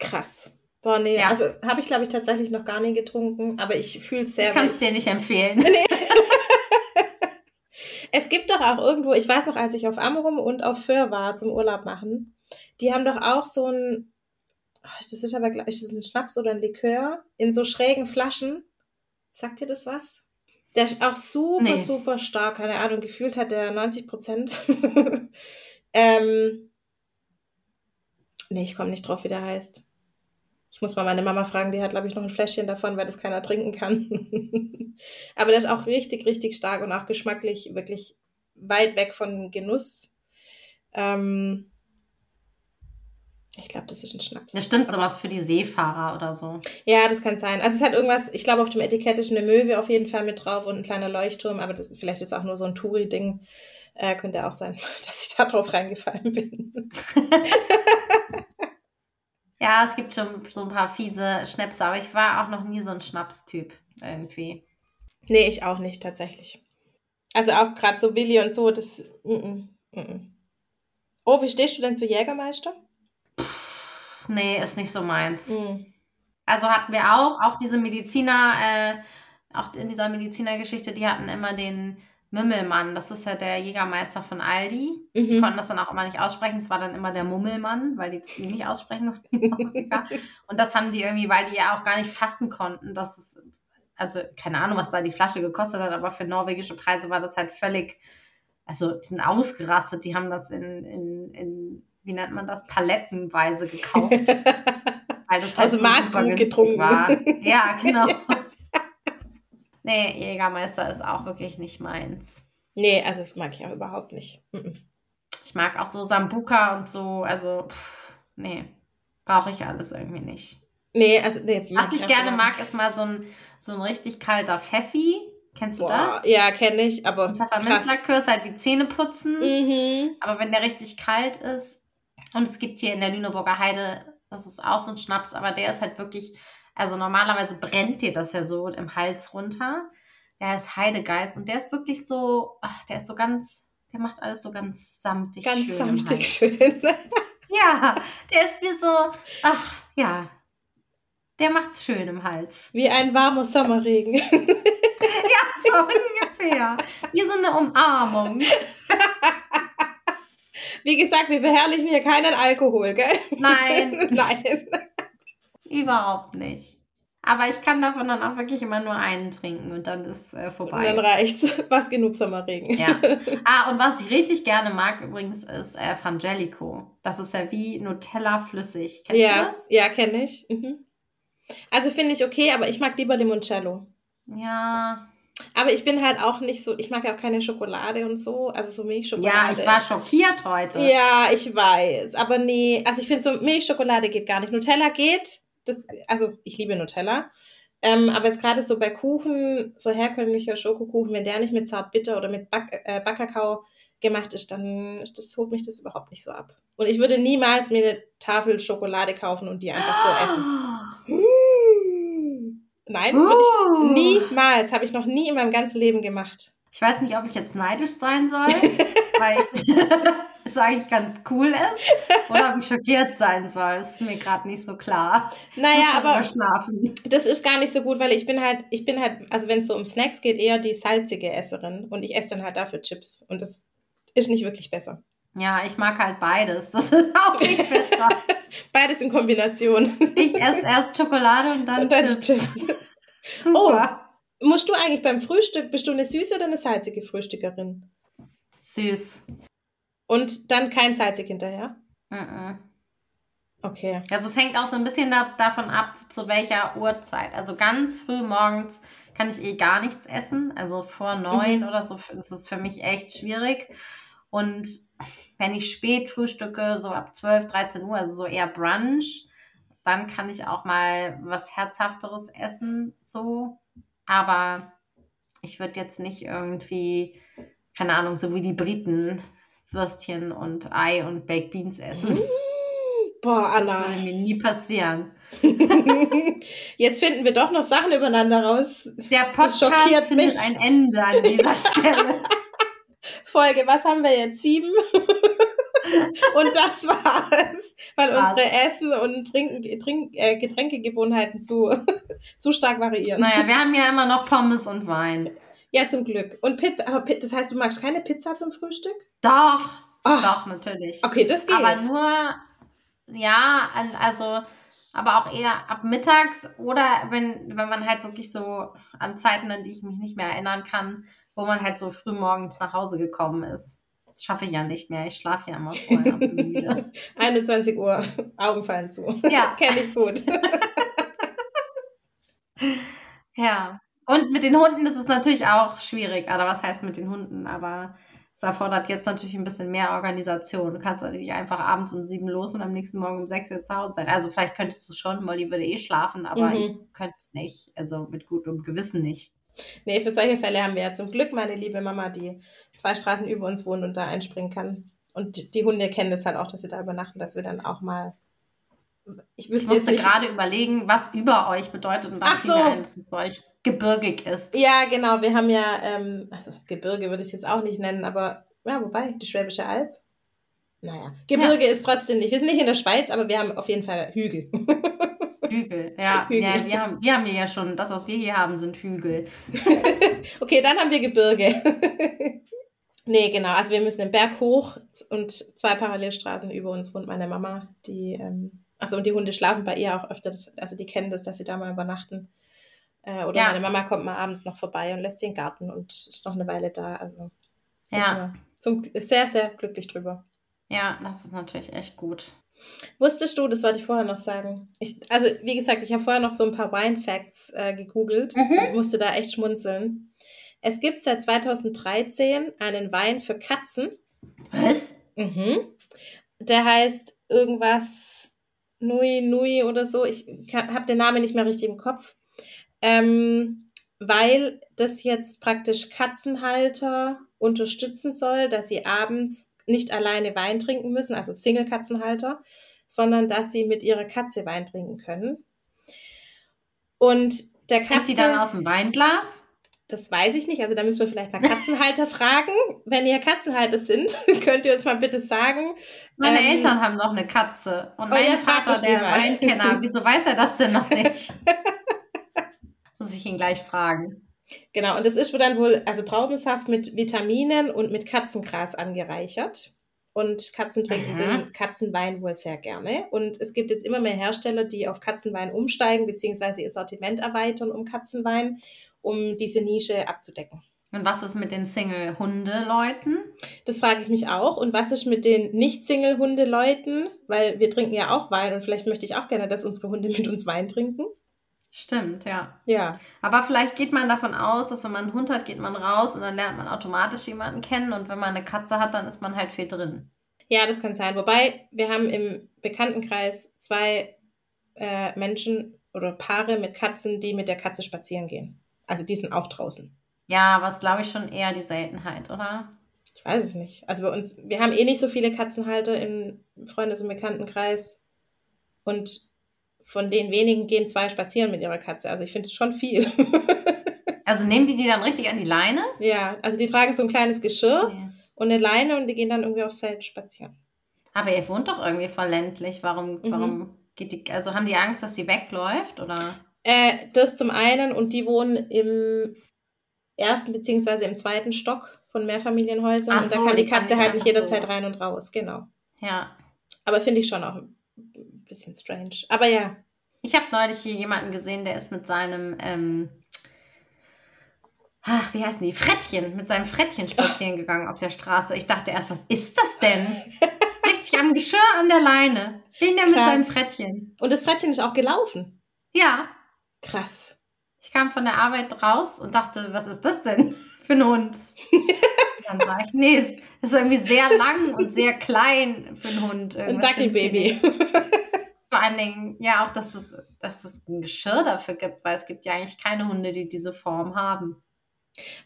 Krass. Boah, nee, Ja. also habe ich, glaube ich, tatsächlich noch gar nie getrunken, aber ich fühle es sehr Ich kann es dir nicht empfehlen. [LAUGHS] Es gibt doch auch irgendwo, ich weiß noch, als ich auf Amrum und auf Föhr war zum Urlaub machen, die haben doch auch so ein, oh, das ist aber gleich, ist das ein Schnaps oder ein Likör in so schrägen Flaschen. Sagt dir das was? Der ist auch super, Nee. super stark. Keine Ahnung, gefühlt hat der 90 Prozent. [LAUGHS] ähm, nee, ich komme nicht drauf, wie der heißt. Ich muss mal meine Mama fragen, die hat, glaube ich, noch ein Fläschchen davon, weil das keiner trinken kann. [LAUGHS] Aber der ist auch richtig, richtig stark und auch geschmacklich wirklich weit weg von Genuss. Ähm, ich glaube, das ist ein Schnaps. Das stimmt, sowas für die Seefahrer oder so. Ja, das kann sein. Also es hat irgendwas, ich glaube, auf dem Etikett ist eine Möwe auf jeden Fall mit drauf und ein kleiner Leuchtturm, aber das, vielleicht ist auch nur so ein Touri-Ding. Äh, könnte auch sein, [LAUGHS] dass ich da drauf reingefallen bin. [LAUGHS] Ja, es gibt schon so ein paar fiese Schnäpse, aber ich war auch noch nie so ein Schnapstyp irgendwie. Nee, ich auch nicht, tatsächlich. Also auch gerade so Willi und so, das. Mm -mm, mm -mm. Oh, wie stehst du denn zu Jägermeister? Nee, ist nicht so meins. Mm. Also hatten wir auch, auch diese Mediziner, äh, auch in dieser Medizinergeschichte, die hatten immer den Mümmelmann. Das ist ja der Jägermeister von Aldi. Die Mhm. konnten das dann auch immer nicht aussprechen. Es war dann immer der Mummelmann, weil die das irgendwie nicht aussprechen. [LAUGHS] [LAUGHS] Und das haben die irgendwie, weil die ja auch gar nicht fassen konnten, dass es, also keine Ahnung, was da die Flasche gekostet hat, aber für norwegische Preise war das halt völlig, also die sind ausgerastet. Die haben das in, in, in wie nennt man das, palettenweise gekauft. [LAUGHS] Weil das halt Also so Maßkrug getrunken. War. Ja, genau. Nee, Jägermeister ist auch wirklich nicht meins. Nee, also mag ich auch überhaupt nicht. Ich mag auch so Sambuka und so, also, pff, nee, brauche ich alles irgendwie nicht. Nee, also, nee. Was ich auch gerne mag, ist mal so ein, so ein richtig kalter Pfeffi. Kennst du Boah, das? ja, kenne ich, aber ist halt wie Zähneputzen. Mhm. Aber wenn der richtig kalt ist, und es gibt hier in der Lüneburger Heide, das ist auch so ein Schnaps, aber der ist halt wirklich, also normalerweise brennt dir das ja so im Hals runter. Der ist Heidegeist und der ist wirklich so, ach, der ist so ganz, der macht alles so ganz samtig Ganz schön im samtig schön. [LAUGHS] Ja, der ist wie so, ach, ja, der macht's schön im Hals. Wie ein warmer Sommerregen. [LAUGHS] So ungefähr. Wie so eine Umarmung. [LAUGHS] Wie gesagt, wir verherrlichen hier keinen Alkohol, gell? Nein, Nein. Überhaupt nicht. Aber ich kann davon dann auch wirklich immer nur einen trinken und dann ist äh, Und vorbei. dann reicht's. [LAUGHS] Was genug Sommerregen. Ja. [LAUGHS] Ah, und was ich richtig gerne mag übrigens ist äh, Frangelico. Das ist ja wie Nutella flüssig. Kennst du Ja, das? ja, kenne ich. Mhm. Also finde ich okay, aber ich mag lieber Limoncello. Ja. Aber ich bin halt auch nicht so, ich mag ja auch keine Schokolade und so, also so Milchschokolade. Ja, ich war schockiert heute. Ja, ich weiß, aber nee, also ich finde so Milchschokolade geht gar nicht. Nutella geht, das, also ich liebe Nutella. Ähm, aber jetzt gerade so bei Kuchen, so herkömmlicher Schokokuchen, wenn der nicht mit Zartbitter oder mit Back, äh, Backkakao gemacht ist, dann ist das, holt mich das überhaupt nicht so ab. Und ich würde niemals mir eine Tafel Schokolade kaufen und die einfach so essen. Mmh. Nein, würde ich niemals. Habe ich noch nie in meinem ganzen Leben gemacht. Ich weiß nicht, ob ich jetzt neidisch sein soll, [LAUGHS] weil ich, [LAUGHS] [LAUGHS] es eigentlich ganz cool ist, oder ob ich schockiert sein soll. Ist mir gerade nicht so klar. Naja, aber schlafen. das ist gar nicht so gut, weil ich bin halt, ich bin halt, also wenn es so um Snacks geht, eher die salzige Esserin und ich esse dann halt dafür Chips und das ist nicht wirklich besser. Ja, ich mag halt beides. Das ist [LAUGHS] auch nicht besser. [LAUGHS] Beides in Kombination. Ich esse erst Schokolade und dann, und dann Chips. Chips. Super. Musst du eigentlich beim Frühstück, bist du eine süße oder eine salzige Frühstückerin? Süß. Und dann kein salzig hinterher? Mhm. Okay. Also es hängt auch so ein bisschen da, davon ab, zu welcher Uhrzeit. Also ganz früh morgens kann ich eh gar nichts essen. Also vor neun Mhm. oder so ist es für mich echt schwierig. Und wenn ich spät frühstücke, so ab 12, 13 Uhr, also so eher Brunch, dann kann ich auch mal was Herzhafteres essen, so. Aber ich würde jetzt nicht irgendwie, keine Ahnung, so wie die Briten Würstchen und Ei und Baked Beans essen. Boah, Das würde Anna. mir nie passieren. [LAUGHS] Jetzt finden wir doch noch Sachen übereinander raus. Der Podcast schockiert findet mich. ein Ende an dieser [LAUGHS] Stelle. Folge, was haben wir jetzt? Sieben? [LAUGHS] und das war's, weil Was? unsere Essen- und Trinken, Trink, äh, Getränkegewohnheiten zu, zu stark variieren. naja, wir haben ja immer noch Pommes und Wein. Ja, zum Glück. Und Pizza, aber das heißt, du magst keine Pizza zum Frühstück? Doch, Ah, doch, natürlich. Okay, das geht. Aber nur, ja, al- also, aber auch eher ab mittags oder wenn, wenn man halt wirklich so an Zeiten, an die ich mich nicht mehr erinnern kann, wo man halt so früh morgens nach Hause gekommen ist. Das schaffe ich ja nicht mehr. Ich schlafe ja immer vorher. bin müde. 21 Uhr, Augen fallen zu. Ja. [LAUGHS] Kenne ich gut. [LAUGHS] Ja. Und mit den Hunden ist es natürlich auch schwierig. Oder was heißt mit den Hunden? Aber es erfordert jetzt natürlich ein bisschen mehr Organisation. Du kannst natürlich einfach abends um sieben los und am nächsten Morgen um sechs Uhr zu Hause sein. Also vielleicht könntest du schon, Molly würde eh schlafen, aber Mhm. ich könnte es nicht. Also mit gutem Gewissen nicht. Nee, für solche Fälle haben wir ja zum Glück meine liebe Mama, die zwei Straßen über uns wohnt und da einspringen kann. Und die Hunde kennen das halt auch, dass sie da übernachten, dass wir dann auch mal. Ich Ich musste gerade überlegen, was über euch bedeutet und dann Ach so. es bei euch gebirgig ist. Ja, genau. Wir haben ja, ähm, also Gebirge würde ich es jetzt auch nicht nennen, aber ja, wobei, die Schwäbische Alb. Naja, Gebirge ist trotzdem nicht. Wir sind nicht in der Schweiz, aber wir haben auf jeden Fall Hügel. [LAUGHS] Hügel. Ja, [LAUGHS] Hügel. ja wir, haben, wir haben hier ja schon, das, was wir hier haben, sind Hügel. [LAUGHS] Okay, dann haben wir Gebirge. nee, genau. Also wir müssen den Berg hoch und zwei Parallelstraßen über uns wohnt meine Mama, die, ähm, achso, und die Hunde schlafen bei ihr auch öfter. Das, also die kennen das, dass sie da mal übernachten. Äh, oder Ja. meine Mama kommt mal abends noch vorbei und lässt den Garten und ist noch eine Weile da. Also Ja. zum, sehr, sehr glücklich drüber. Ja, das ist natürlich echt gut. Wusstest du, das wollte ich vorher noch sagen. Ich, also, wie gesagt, ich habe vorher noch so ein paar Wine Facts äh, gegoogelt Mhm. und musste da echt schmunzeln. Es gibt seit 2013 einen Wein für Katzen. Was? Mhm. Der heißt irgendwas Nui Nui oder so. Ich habe den Namen nicht mehr richtig im Kopf. Ähm, weil das jetzt praktisch Katzenhalter unterstützen soll, dass sie abends nicht alleine Wein trinken müssen, also Single-Katzenhalter, sondern dass sie mit ihrer Katze Wein trinken können. Und der Kommt die dann Katze, aus dem Weinglas? das weiß ich nicht, also da müssen wir vielleicht mal Katzenhalter [LAUGHS] fragen. Wenn ihr Katzenhalter sind, [LAUGHS] könnt ihr uns mal bitte sagen. Meine Ähm, Eltern haben noch eine Katze. Und oh mein Vater, der. Weinkenner, wieso weiß er das denn noch nicht? [LAUGHS] Muss ich ihn gleich fragen. Genau, und das ist dann wohl, also Traubensaft mit Vitaminen und mit Katzengras angereichert. Und Katzen trinken Aha. den Katzenwein wohl sehr gerne. Und es gibt jetzt immer mehr Hersteller, die auf Katzenwein umsteigen, beziehungsweise ihr Sortiment erweitern um Katzenwein, um diese Nische abzudecken. Und was ist mit den Single-Hunde-Leuten? Das frage ich mich auch. Und was ist mit den Nicht-Single-Hunde-Leuten? Weil wir trinken ja auch Wein und vielleicht möchte ich auch gerne, dass unsere Hunde mit uns Wein trinken. Stimmt, ja. Ja. Aber vielleicht geht man davon aus, dass wenn man einen Hund hat, geht man raus und dann lernt man automatisch jemanden kennen. Und wenn man eine Katze hat, dann ist man halt viel drin. Ja, das kann sein. Wobei, wir haben im Bekanntenkreis zwei äh, Menschen oder Paare mit Katzen, die mit der Katze spazieren gehen. Also die sind auch draußen. Ja, aber es glaube ich schon eher die Seltenheit, oder? Ich weiß es nicht. Also bei uns, wir haben eh nicht so viele Katzenhalter im Freundes- und Bekanntenkreis. Und von den wenigen gehen zwei spazieren mit ihrer Katze. Also ich finde es schon viel. [LAUGHS] Also nehmen die die dann richtig an die Leine? ja, also die tragen so ein kleines Geschirr und eine Leine und die gehen dann irgendwie aufs Feld spazieren. Aber ihr wohnt doch irgendwie voll ländlich. Warum, Mhm. warum geht die, also haben die Angst, dass die wegläuft, oder? Äh, das zum einen und die wohnen im ersten beziehungsweise im zweiten Stock von Mehrfamilienhäusern Ach und da so, kann die kann Katze nicht halt nicht jederzeit so. rein und raus, genau. Ja. Aber finde ich schon auch bisschen strange. Aber ja, Ich habe neulich hier jemanden gesehen, der ist mit seinem, ähm, ach, wie heißen die? Frettchen, mit seinem Frettchen spazieren gegangen auf der Straße. Ich dachte erst, was ist das denn? [LAUGHS] Richtig am Geschirr an der Leine. Den der mit Krass. seinem Frettchen. und das Frettchen ist auch gelaufen. Ja, Krass. ich kam von der Arbeit raus und dachte, was ist das denn für ein Hund? [LAUGHS] Dann sag ich, nee, es ist irgendwie sehr lang und sehr klein für einen Hund. Ein Irgendwas Dackelbaby. nicht. [LAUGHS] Vor allen Dingen, ja, auch, dass es, dass es ein Geschirr dafür gibt, weil es gibt ja eigentlich keine Hunde, die diese Form haben.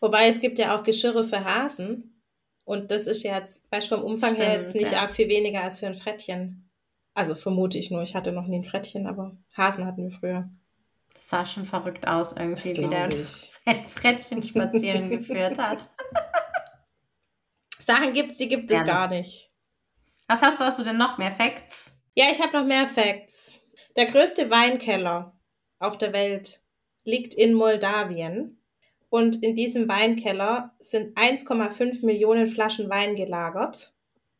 Wobei es gibt ja auch Geschirre für Hasen. Und das ist ja jetzt, weißt du, vom Umfang her Stimmt, jetzt nicht ja. arg viel weniger als für ein Frettchen. Also vermute ich nur, ich hatte noch nie ein Frettchen, aber Hasen hatten wir früher. Das sah schon verrückt aus irgendwie, wie der [LAUGHS] sein Frettchen spazieren geführt hat. [LAUGHS] Sachen gibt's, die gibt es Ja, gar nicht. Was hast du, hast du denn noch mehr Facts? Ja, ich habe noch mehr Facts. Der größte Weinkeller auf der Welt liegt in Moldawien. Und in diesem Weinkeller sind 1,5 Millionen Flaschen Wein gelagert.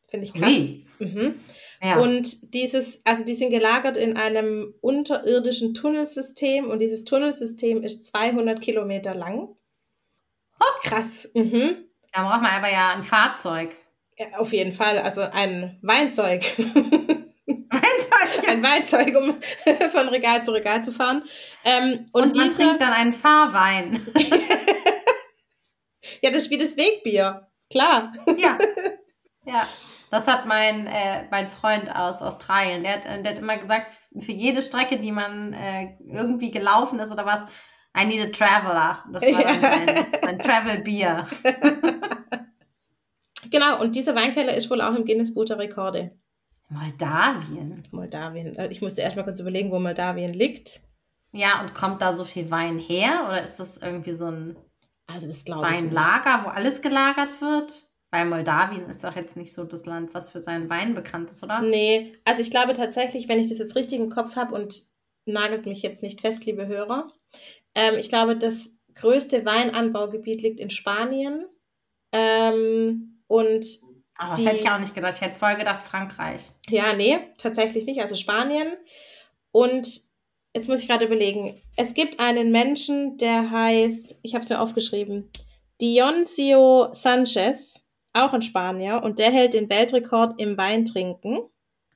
Finde ich krass. Ui. Mhm. Ja. Und dieses, also die sind gelagert in einem unterirdischen Tunnelsystem und dieses Tunnelsystem ist 200 Kilometer lang. Krass. Mhm. Da braucht man aber ja ein Fahrzeug. Ja, auf jeden Fall. Also ein Weinzeug. [LAUGHS] Ja. ein Weinzeug, um [LAUGHS] von Regal zu Regal zu fahren. Ähm, und Und man dieser, trinkt dann einen Fahrwein. [LAUGHS] ja, das ist wie das Wegbier. Klar. Ja. Ja. Das hat mein, äh, mein Freund aus Australien. Der hat, äh, der hat immer gesagt, für jede Strecke, die man äh, irgendwie gelaufen ist oder was, I need a traveler. Das war dann Ja. sein, sein Travel-Bier. Genau, und dieser Weinkeller ist wohl auch im Guinness Buch der Rekorde. Moldawien. Moldawien. Äh, Ich musste erst mal kurz überlegen, wo Moldawien liegt. Ja, und kommt da so viel Wein her? Oder ist das irgendwie so ein Also das. Weinlager, wo alles gelagert wird? Weil Moldawien ist doch jetzt nicht so das Land, was für seinen Wein bekannt ist, oder? Nee, also ich glaube tatsächlich, wenn ich das jetzt richtig im Kopf habe und nagelt mich jetzt nicht fest, liebe Hörer, ähm, ich glaube, das größte Weinanbaugebiet liegt in Spanien. Ähm, und Aber das die- hätte ich auch nicht gedacht. Ich hätte voll gedacht Frankreich. ja, nee, tatsächlich nicht, also Spanien. Und jetzt muss ich gerade überlegen, es gibt einen Menschen, der heißt, ich habe es mir aufgeschrieben, Dioncio Sanchez, auch ein Spanier, und der hält den Weltrekord im Weintrinken.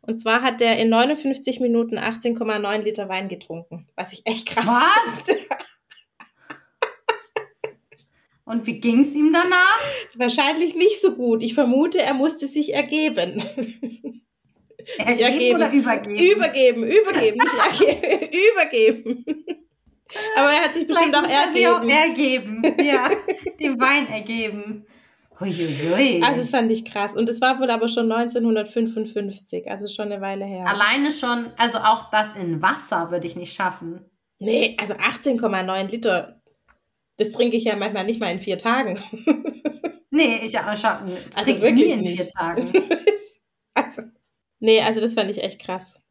Und zwar hat der in 59 Minuten 18,9 Liter Wein getrunken, was ich echt krass Was? finde. Und wie ging es ihm danach? Wahrscheinlich nicht so gut. Ich vermute, er musste sich ergeben. Ergeben ergeben. oder übergeben? Übergeben, übergeben, nicht ergeben, [LAUGHS] übergeben. Aber er hat sich bestimmt auch muss er sich ergeben. auch ergeben. Ja, dem Wein ergeben. Huiuiui. Also das fand ich krass. Und das war wohl aber schon 1955, also schon eine Weile her. Alleine schon, also auch das in Wasser würde ich nicht schaffen. Nee, also 18,9 Liter, das trinke ich ja manchmal nicht mal in vier Tagen. [LAUGHS] Nee, ich auch schaffen. Also nie wirklich in nicht. vier Tagen. [LAUGHS] also, nee, also das fand ich echt krass.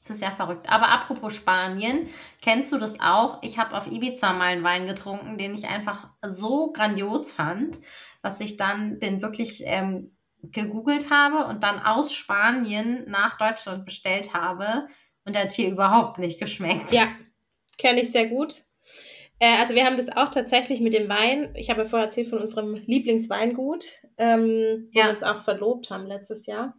Das ist ja verrückt. Aber apropos Spanien, kennst du das auch? Ich habe auf Ibiza mal einen Wein getrunken, den ich einfach so grandios fand, dass ich dann den wirklich ähm, gegoogelt habe und dann aus Spanien nach Deutschland bestellt habe. Und der hat hier überhaupt nicht geschmeckt. Ja, kenne ich sehr gut. Äh, also wir haben das auch tatsächlich mit dem Wein. Ich habe ja vorher erzählt von unserem Lieblingsweingut, ähm, wo Ja. wir uns auch verlobt haben letztes Jahr.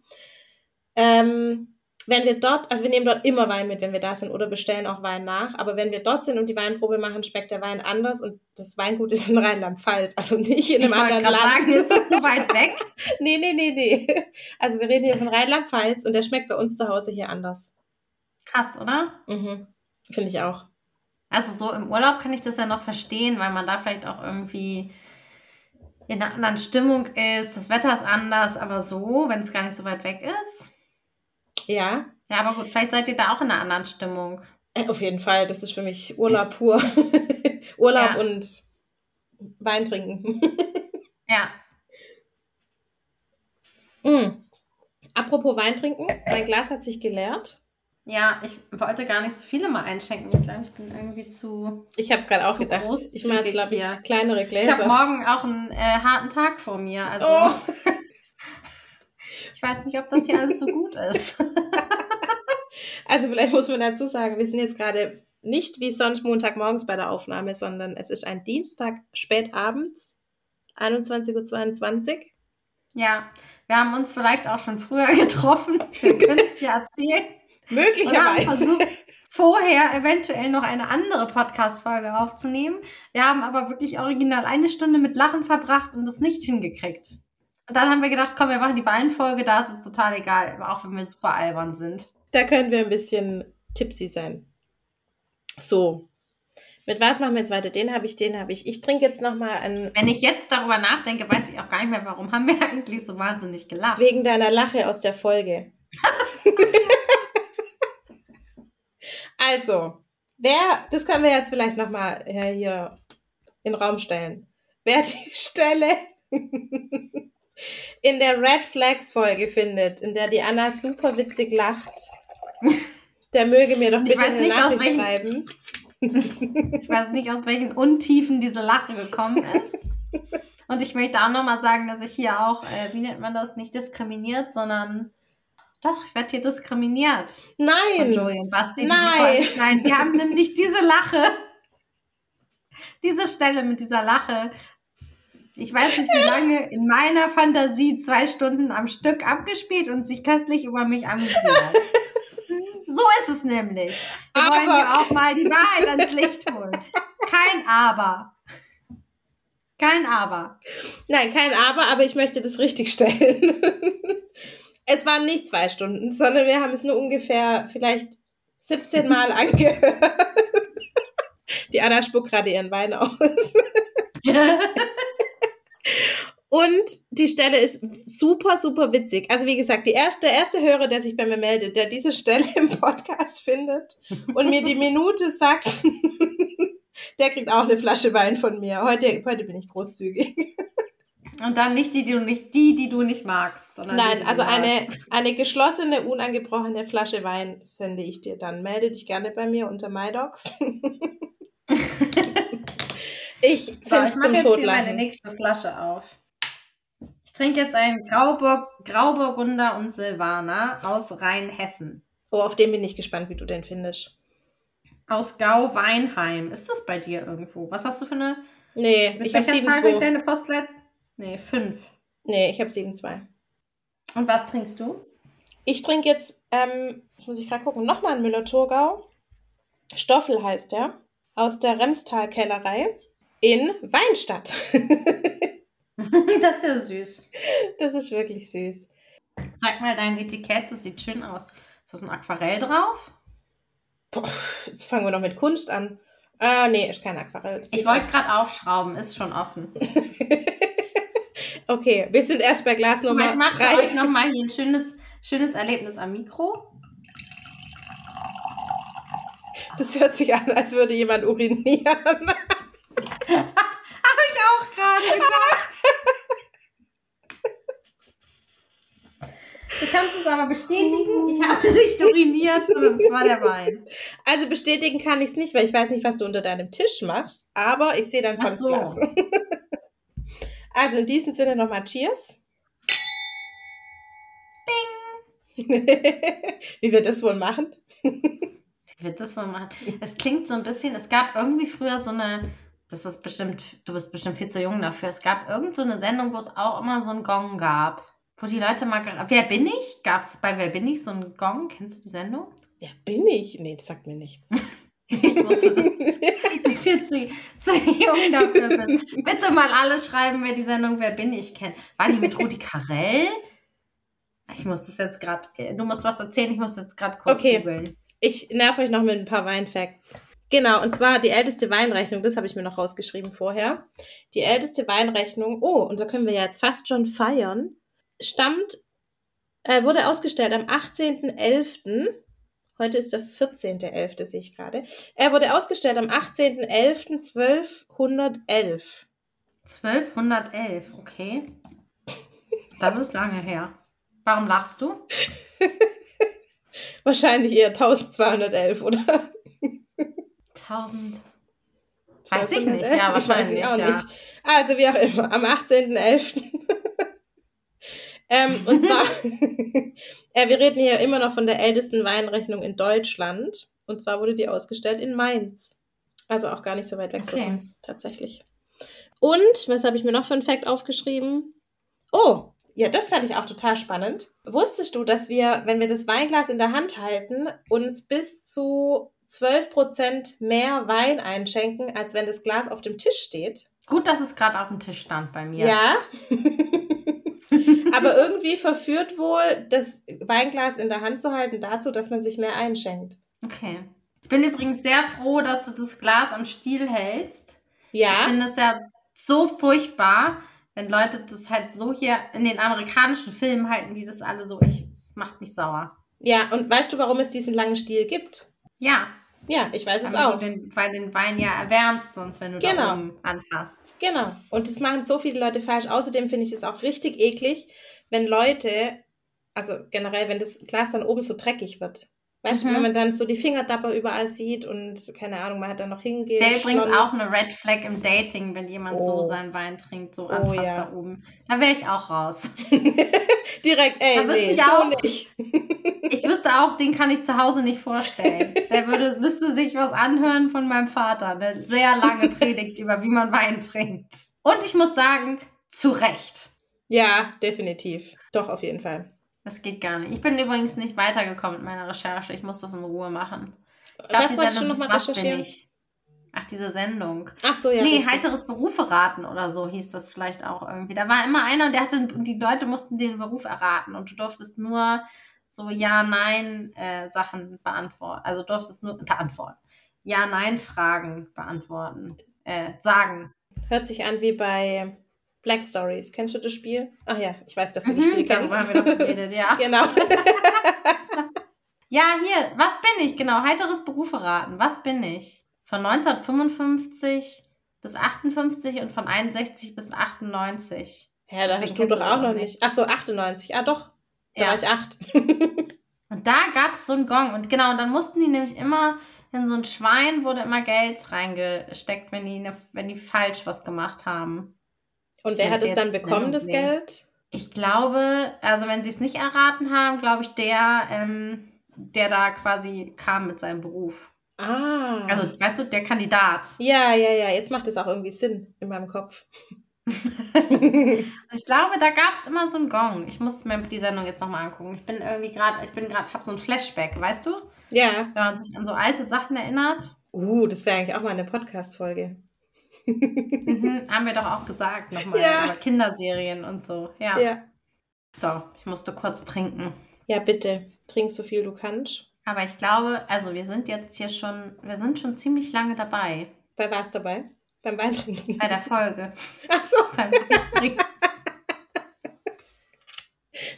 Ähm, wenn wir dort, also wir nehmen dort immer Wein mit, wenn wir da sind, oder bestellen auch Wein nach. Aber wenn wir dort sind und die Weinprobe machen, schmeckt der Wein anders und das Weingut ist in Rheinland-Pfalz, also nicht in Ich einem wollte anderen Land. sagen, ist das so weit weg? [LAUGHS] nee, nee, nee, nee. Also wir reden hier von Rheinland-Pfalz und der schmeckt bei uns zu Hause hier anders. Krass, oder? Mhm. Finde ich auch. Also so im Urlaub kann ich das ja noch verstehen, weil man da vielleicht auch irgendwie in einer anderen Stimmung ist, das Wetter ist anders, aber so, wenn es gar nicht so weit weg ist. Ja, Ja, aber gut, vielleicht seid ihr da auch in einer anderen Stimmung. Äh, Auf jeden Fall, das ist für mich Urlaub pur. [LAUGHS] Urlaub Ja. und Wein trinken. [LAUGHS] Ja, Mm. Apropos Wein trinken, mein Glas hat sich geleert. Ja, ich wollte gar nicht so viele mal einschenken. Ich glaube, ich bin irgendwie zu. Ich habe es gerade auch gedacht. Ich mache jetzt, glaube ich, kleinere Ich habe Gläser. morgen auch einen äh, harten Tag vor mir. Also Oh. [LAUGHS] ich weiß nicht, ob das hier alles so gut ist. [LAUGHS] Also vielleicht muss man dazu sagen, wir sind jetzt gerade nicht wie sonst Montagmorgens bei der Aufnahme, sondern es ist ein Dienstag spätabends, 21.22 Uhr. ja, wir haben uns vielleicht auch schon früher [LAUGHS] getroffen. Wir können es ja erzählen. Möglicherweise. [LAUGHS] vorher eventuell noch eine andere Podcast-Folge aufzunehmen. Wir haben aber wirklich original eine Stunde mit Lachen verbracht und das nicht hingekriegt. Und dann haben wir gedacht, komm, wir machen die Beinfolge, da ist es total egal, auch wenn wir super albern sind. Da können wir ein bisschen tipsy sein. So. Mit was machen wir jetzt weiter? Den habe ich, den habe ich. Ich trinke jetzt nochmal einen, Wenn ich jetzt darüber nachdenke, weiß ich auch gar nicht mehr, warum haben wir [LAUGHS] eigentlich so wahnsinnig gelacht. wegen deiner Lache aus der Folge. [LAUGHS] also, wer, das können wir jetzt vielleicht nochmal hier in den Raum stellen. Wer die [LAUGHS] Stelle in der Red Flags Folge findet, in der die Anna super witzig lacht, der möge mir doch bitte eine Nachricht schreiben. Ich weiß nicht, aus welchen Untiefen diese Lache gekommen ist. Und ich möchte auch nochmal sagen, dass ich hier auch, äh, wie nennt man das, nicht diskriminiert, sondern doch, ich werde hier diskriminiert. Von Nein! Joey und Basti. die Nein. die haben nämlich diese Lache, [LAUGHS] diese Stelle mit dieser Lache. Ich weiß nicht, wie lange in meiner Fantasie zwei Stunden am Stück abgespielt und sich köstlich über mich amüsiert. So ist es nämlich. Wir wollen Aber- hier auch mal die Wahrheit ans Licht holen. Kein Aber. Kein Aber. Nein, kein Aber, aber ich möchte das richtig stellen. [LAUGHS] es waren nicht zwei Stunden, sondern wir haben es nur ungefähr vielleicht 17 Mal [LAUGHS] angehört. Die Anna spuckt gerade ihren Wein aus. [LAUGHS] Und die Stelle ist super, super witzig. Also wie gesagt, die erste, der erste Hörer, der sich bei mir meldet, der diese Stelle im Podcast findet und mir die Minute sagt, [LAUGHS] der kriegt auch eine Flasche Wein von mir. Heute, heute bin ich großzügig. Und dann nicht die, die du nicht, die, die du nicht magst. die, Nein, die du also eine, [LAUGHS] eine geschlossene, unangebrochene Flasche Wein sende ich dir dann. Melde dich gerne bei mir unter MyDocs. [LAUGHS] ich So, ich mache jetzt hier meine nächste Flasche auf. Ich trinke jetzt einen Grauburg, Grauburgunder und Silvaner aus Rheinhessen. Oh, auf den bin ich gespannt, wie du den findest. Aus Gau-Weinheim. Ist das bei dir irgendwo? Was hast du für eine... Nee, Mit ich habe welcher Zahl fängt 7,2. deine Postleitzahl? Nee, 5. Nee, ich habe 7,2. Und was trinkst du? Ich trinke jetzt, ähm, ich muss ich gerade gucken, nochmal einen Müller-Thurgau. Stoffel heißt der. Aus der Remstal-Kellerei in Weinstadt. [LAUGHS] [LAUGHS] das ist ja süß. Das ist wirklich süß. Sag mal dein Etikett, das sieht schön aus. Ist das ein Aquarell drauf? Boah, jetzt fangen wir noch mit Kunst an. Ah, nee, ist kein Aquarell. Ich wollte aus- gerade aufschrauben, ist schon offen. [LAUGHS] okay, wir sind erst bei Glas Nummer ich mache drei. euch nochmal hier ein schönes, schönes Erlebnis am Mikro. Das hört sich an, als würde jemand urinieren. Auch gerade. Du kannst es aber bestätigen, ich habe nicht uriniert, sondern es war der Wein. Also bestätigen kann ich es nicht, weil ich weiß nicht, was du unter deinem Tisch machst, aber ich sehe dein volles so. Glas. Also in diesem Sinne nochmal Cheers. Bing! [LAUGHS] Wie wir das wohl machen? Ich würde das wohl machen. Es klingt so ein bisschen, es gab irgendwie früher so eine, das ist bestimmt, du bist bestimmt viel zu jung dafür, es gab irgend so eine Sendung, wo es auch immer so einen Gong gab. Wo die Leute mal, wer bin ich? Gab es bei Wer bin ich so einen Gong? Kennst du die Sendung? Ja, bin ich? Nee, das sagt mir nichts. [LAUGHS] Ich wusste, dass [LAUGHS] du viel zu, zu jung dafür bist. [LAUGHS] Bitte mal alle schreiben, wer die Sendung Wer bin ich kennt. War die mit Rudi Carell? Ich muss das jetzt gerade, du musst was erzählen, ich muss jetzt gerade kurz Okay. googeln. Ich nerv euch noch mit ein paar Weinfacts. Genau, und zwar die älteste Weinrechnung, das habe ich mir noch rausgeschrieben vorher. Die älteste Weinrechnung, oh, und da können wir ja jetzt fast schon feiern, stammt, äh, wurde ausgestellt am 18.11. Heute ist der 14.11., sehe ich gerade. Er wurde ausgestellt am 18.11.1211. 1211, okay. Das ist lange her. Warum lachst du? [LAUGHS] Wahrscheinlich eher 1211, oder? 1000. Weiß ich nicht, 1211? ja, Ich weiß wahrscheinlich, ich auch ja. nicht. Also wie auch immer, am 18.11. ähm, und zwar, [LAUGHS] äh, wir reden hier immer noch von der ältesten Weinrechnung in Deutschland. Und zwar wurde die ausgestellt in Mainz. Also auch gar nicht so weit weg Okay. von uns, tatsächlich. Und, was habe ich mir noch für einen Fact aufgeschrieben? Oh, ja, das fand ich auch total spannend. Wusstest du, dass wir, wenn wir das Weinglas in der Hand halten, uns bis zu 12% mehr Wein einschenken, als wenn das Glas auf dem Tisch steht? Gut, dass es gerade auf dem Tisch stand bei mir. Ja. [LAUGHS] [LAUGHS] Aber irgendwie verführt wohl, das Weinglas in der Hand zu halten dazu, dass man sich mehr einschenkt. Okay. Ich bin übrigens sehr froh, dass du das Glas am Stiel hältst. Ich Ja, finde es ja so furchtbar, wenn Leute das halt so hier in den amerikanischen Filmen halten, die das alle so. Ich, es macht mich sauer. ja. Und weißt du, warum es diesen langen Stiel gibt? Ja, Ja, ich weiß es auch. du den, weil den Wein ja erwärmst, sonst wenn du Genau. da oben anfasst. Genau. Und das machen so viele Leute falsch. Außerdem finde ich es auch richtig eklig, wenn Leute, also generell, wenn das Glas dann oben so dreckig wird. Weißt du, Mhm. wenn man dann so die Fingerdapper überall sieht und keine Ahnung, man hat dann noch hingeht. Wäre übrigens auch eine Red Flag im Dating, wenn jemand so Oh. seinen Wein trinkt, so Oh, anfasst ja. da oben. Da wäre ich auch raus. [LAUGHS] Direkt, ey, Da nee, ich so auch. nicht. [LAUGHS] [LAUGHS] Ich wüsste auch, den kann ich zu Hause nicht vorstellen. Der würde, müsste sich was anhören von meinem Vater. Eine sehr lange Predigt über, wie man Wein trinkt. Und ich muss sagen, zu Recht. Ja, definitiv. Doch, auf jeden Fall. Das geht gar nicht. Ich bin übrigens nicht weitergekommen mit meiner Recherche. Ich muss das in Ruhe machen. Ich glaub, Was wolltest du Sendung noch hieß mal Was bin recherchieren? ich? Ach, diese Sendung. Ach so, ja. nee, richtig. heiteres Berufe raten oder so hieß das vielleicht auch irgendwie. Da war immer einer, der hatte, und die Leute mussten den Beruf erraten und du durftest nur so Ja-Nein-Sachen beantworten. Also du durftest nur beantworten. Ja-Nein-Fragen beantworten. Äh, sagen. Hört sich an wie bei Black Stories. Kennst du das Spiel? Ach ja, ich weiß, dass du das Spiel Mhm, kennst. darüber haben wir doch geredet, ja. [LAUGHS] genau. [LAUGHS] Ja, hier, was bin ich? Genau, heiteres Berufe raten. Was bin ich? Von 1955 bis 58 und von 61 bis 98. Ja, da hast du doch auch noch nicht. Ach so, 98. Ah, doch. Da Ja. war ich acht. [LAUGHS] Und da gab es so einen Gong. Und genau, und dann mussten die nämlich immer, in so ein Schwein wurde immer Geld reingesteckt, wenn die, ne, wenn die falsch was gemacht haben. Und wer hat es dann bekommen, das sehen. Geld? Ich glaube, also wenn sie es nicht erraten haben, glaube ich, der, ähm, der da quasi kam mit seinem Beruf. Ah. Also, weißt du, der Kandidat. ja, ja, ja. Jetzt macht es auch irgendwie Sinn in meinem Kopf. [LAUGHS] ich glaube, da gab es immer so einen Gong. Ich muss mir die Sendung jetzt nochmal angucken. Ich bin irgendwie gerade, ich bin gerade, hab so ein Flashback, weißt du? Ja. Wenn man sich an so alte Sachen erinnert. Uh, das wäre eigentlich auch mal eine Podcast-Folge. [LAUGHS] mhm, haben wir doch auch gesagt nochmal Ja. über Kinderserien und so. Ja. Ja. So, ich musste kurz trinken. Ja, bitte. Trink so viel du kannst. Aber ich glaube, also wir sind jetzt hier schon, wir sind schon ziemlich lange dabei Bei was dabei? Beim Weintrinken. bei der Folge. Ach so, [LAUGHS] Beim Weintrinken.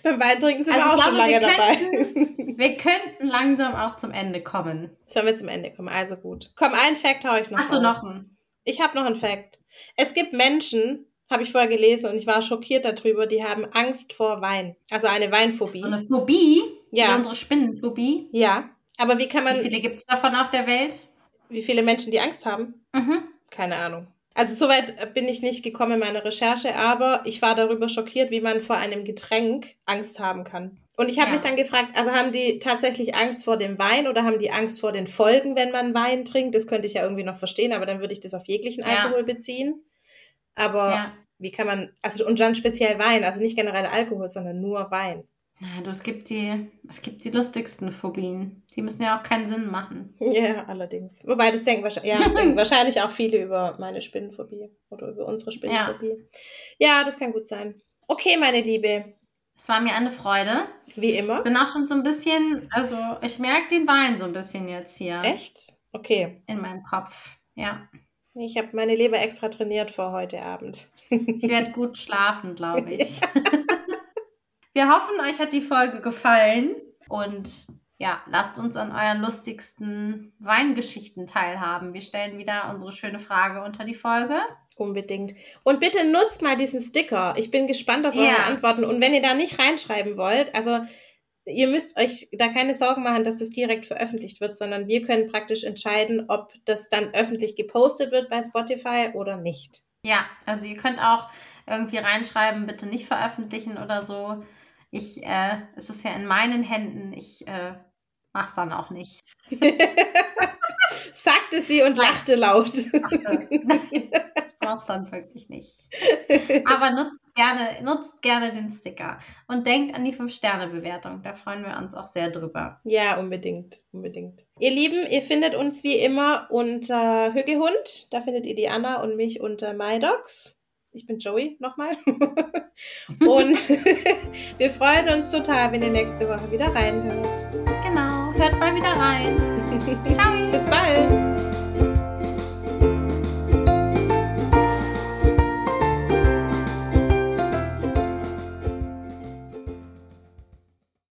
beim Weintrinken sind Also wir auch ich schon glaube, lange wir dabei. wir könnten langsam auch zum Ende kommen. Sollen wir zum Ende kommen? Also gut. Komm, einen Fact hau ich noch Hast du noch einen? Ich habe noch einen Fact. Es gibt Menschen, habe ich vorher gelesen und ich war schockiert darüber, die haben Angst vor Wein. Also eine Weinphobie. So eine Phobie? Ja. Unsere Spinnenphobie? Ja. Aber wie kann man, Wie viele gibt es davon auf der Welt? wie viele Menschen die Angst haben? Mhm. Keine Ahnung. Also soweit bin ich nicht gekommen in meiner Recherche, aber ich war darüber schockiert, wie man vor einem Getränk Angst haben kann. Und ich habe Ja. mich dann gefragt, also haben die tatsächlich Angst vor dem Wein oder haben die Angst vor den Folgen, wenn man Wein trinkt? Das könnte ich ja irgendwie noch verstehen, aber dann würde ich das auf jeglichen Ja. Alkohol beziehen. Aber Ja. wie kann man, also und dann speziell Wein, also nicht generell Alkohol, sondern nur Wein. Na, du, es gibt die, es gibt die lustigsten Phobien. Die müssen ja auch keinen Sinn machen. Ja, allerdings. Wobei das denken wahrscheinlich, ja, [LAUGHS] denken wahrscheinlich auch viele über meine Spinnenphobie oder über unsere Spinnenphobie. Ja. das kann gut sein. Okay, meine Liebe, Es war mir eine Freude. wie immer. Bin auch schon so ein bisschen, also ich merke den Wein so ein bisschen jetzt hier Echt? Okay. in meinem Kopf. Ja. Ich habe meine Leber extra trainiert vor heute Abend. Ich werde gut schlafen, glaube ich. [LAUGHS] [LAUGHS] Wir hoffen, euch hat die Folge gefallen und ja, lasst uns an euren lustigsten Weingeschichten teilhaben. Wir stellen wieder unsere schöne Frage unter die Folge. Unbedingt. Und bitte nutzt mal diesen Sticker. Ich bin gespannt auf eure Ja. Antworten. Und wenn ihr da nicht reinschreiben wollt, also ihr müsst euch da keine Sorgen machen, dass das direkt veröffentlicht wird, sondern wir können praktisch entscheiden, ob das dann öffentlich gepostet wird bei Spotify oder nicht. Ja, also ihr könnt auch irgendwie reinschreiben, bitte nicht veröffentlichen oder so. Ich, äh, es ist ja in meinen Händen. Ich äh, mach's dann auch nicht. [LAUGHS] Sagte sie und lachte laut. Nein, mach's dann wirklich nicht. Aber nutzt gerne, nutzt gerne den Sticker und denkt an die 5-Sterne-Bewertung. Da freuen wir uns auch sehr drüber. Ja, unbedingt, unbedingt. Ihr Lieben, ihr findet uns wie immer unter Hügehund. Da findet ihr die Anna und mich unter MyDogs. Ich bin Joey nochmal. [LAUGHS] und [LAUGHS] wir freuen uns total, wenn ihr nächste Woche wieder reinhört. Genau, hört mal wieder rein. [LAUGHS] Ciao. Bis bald.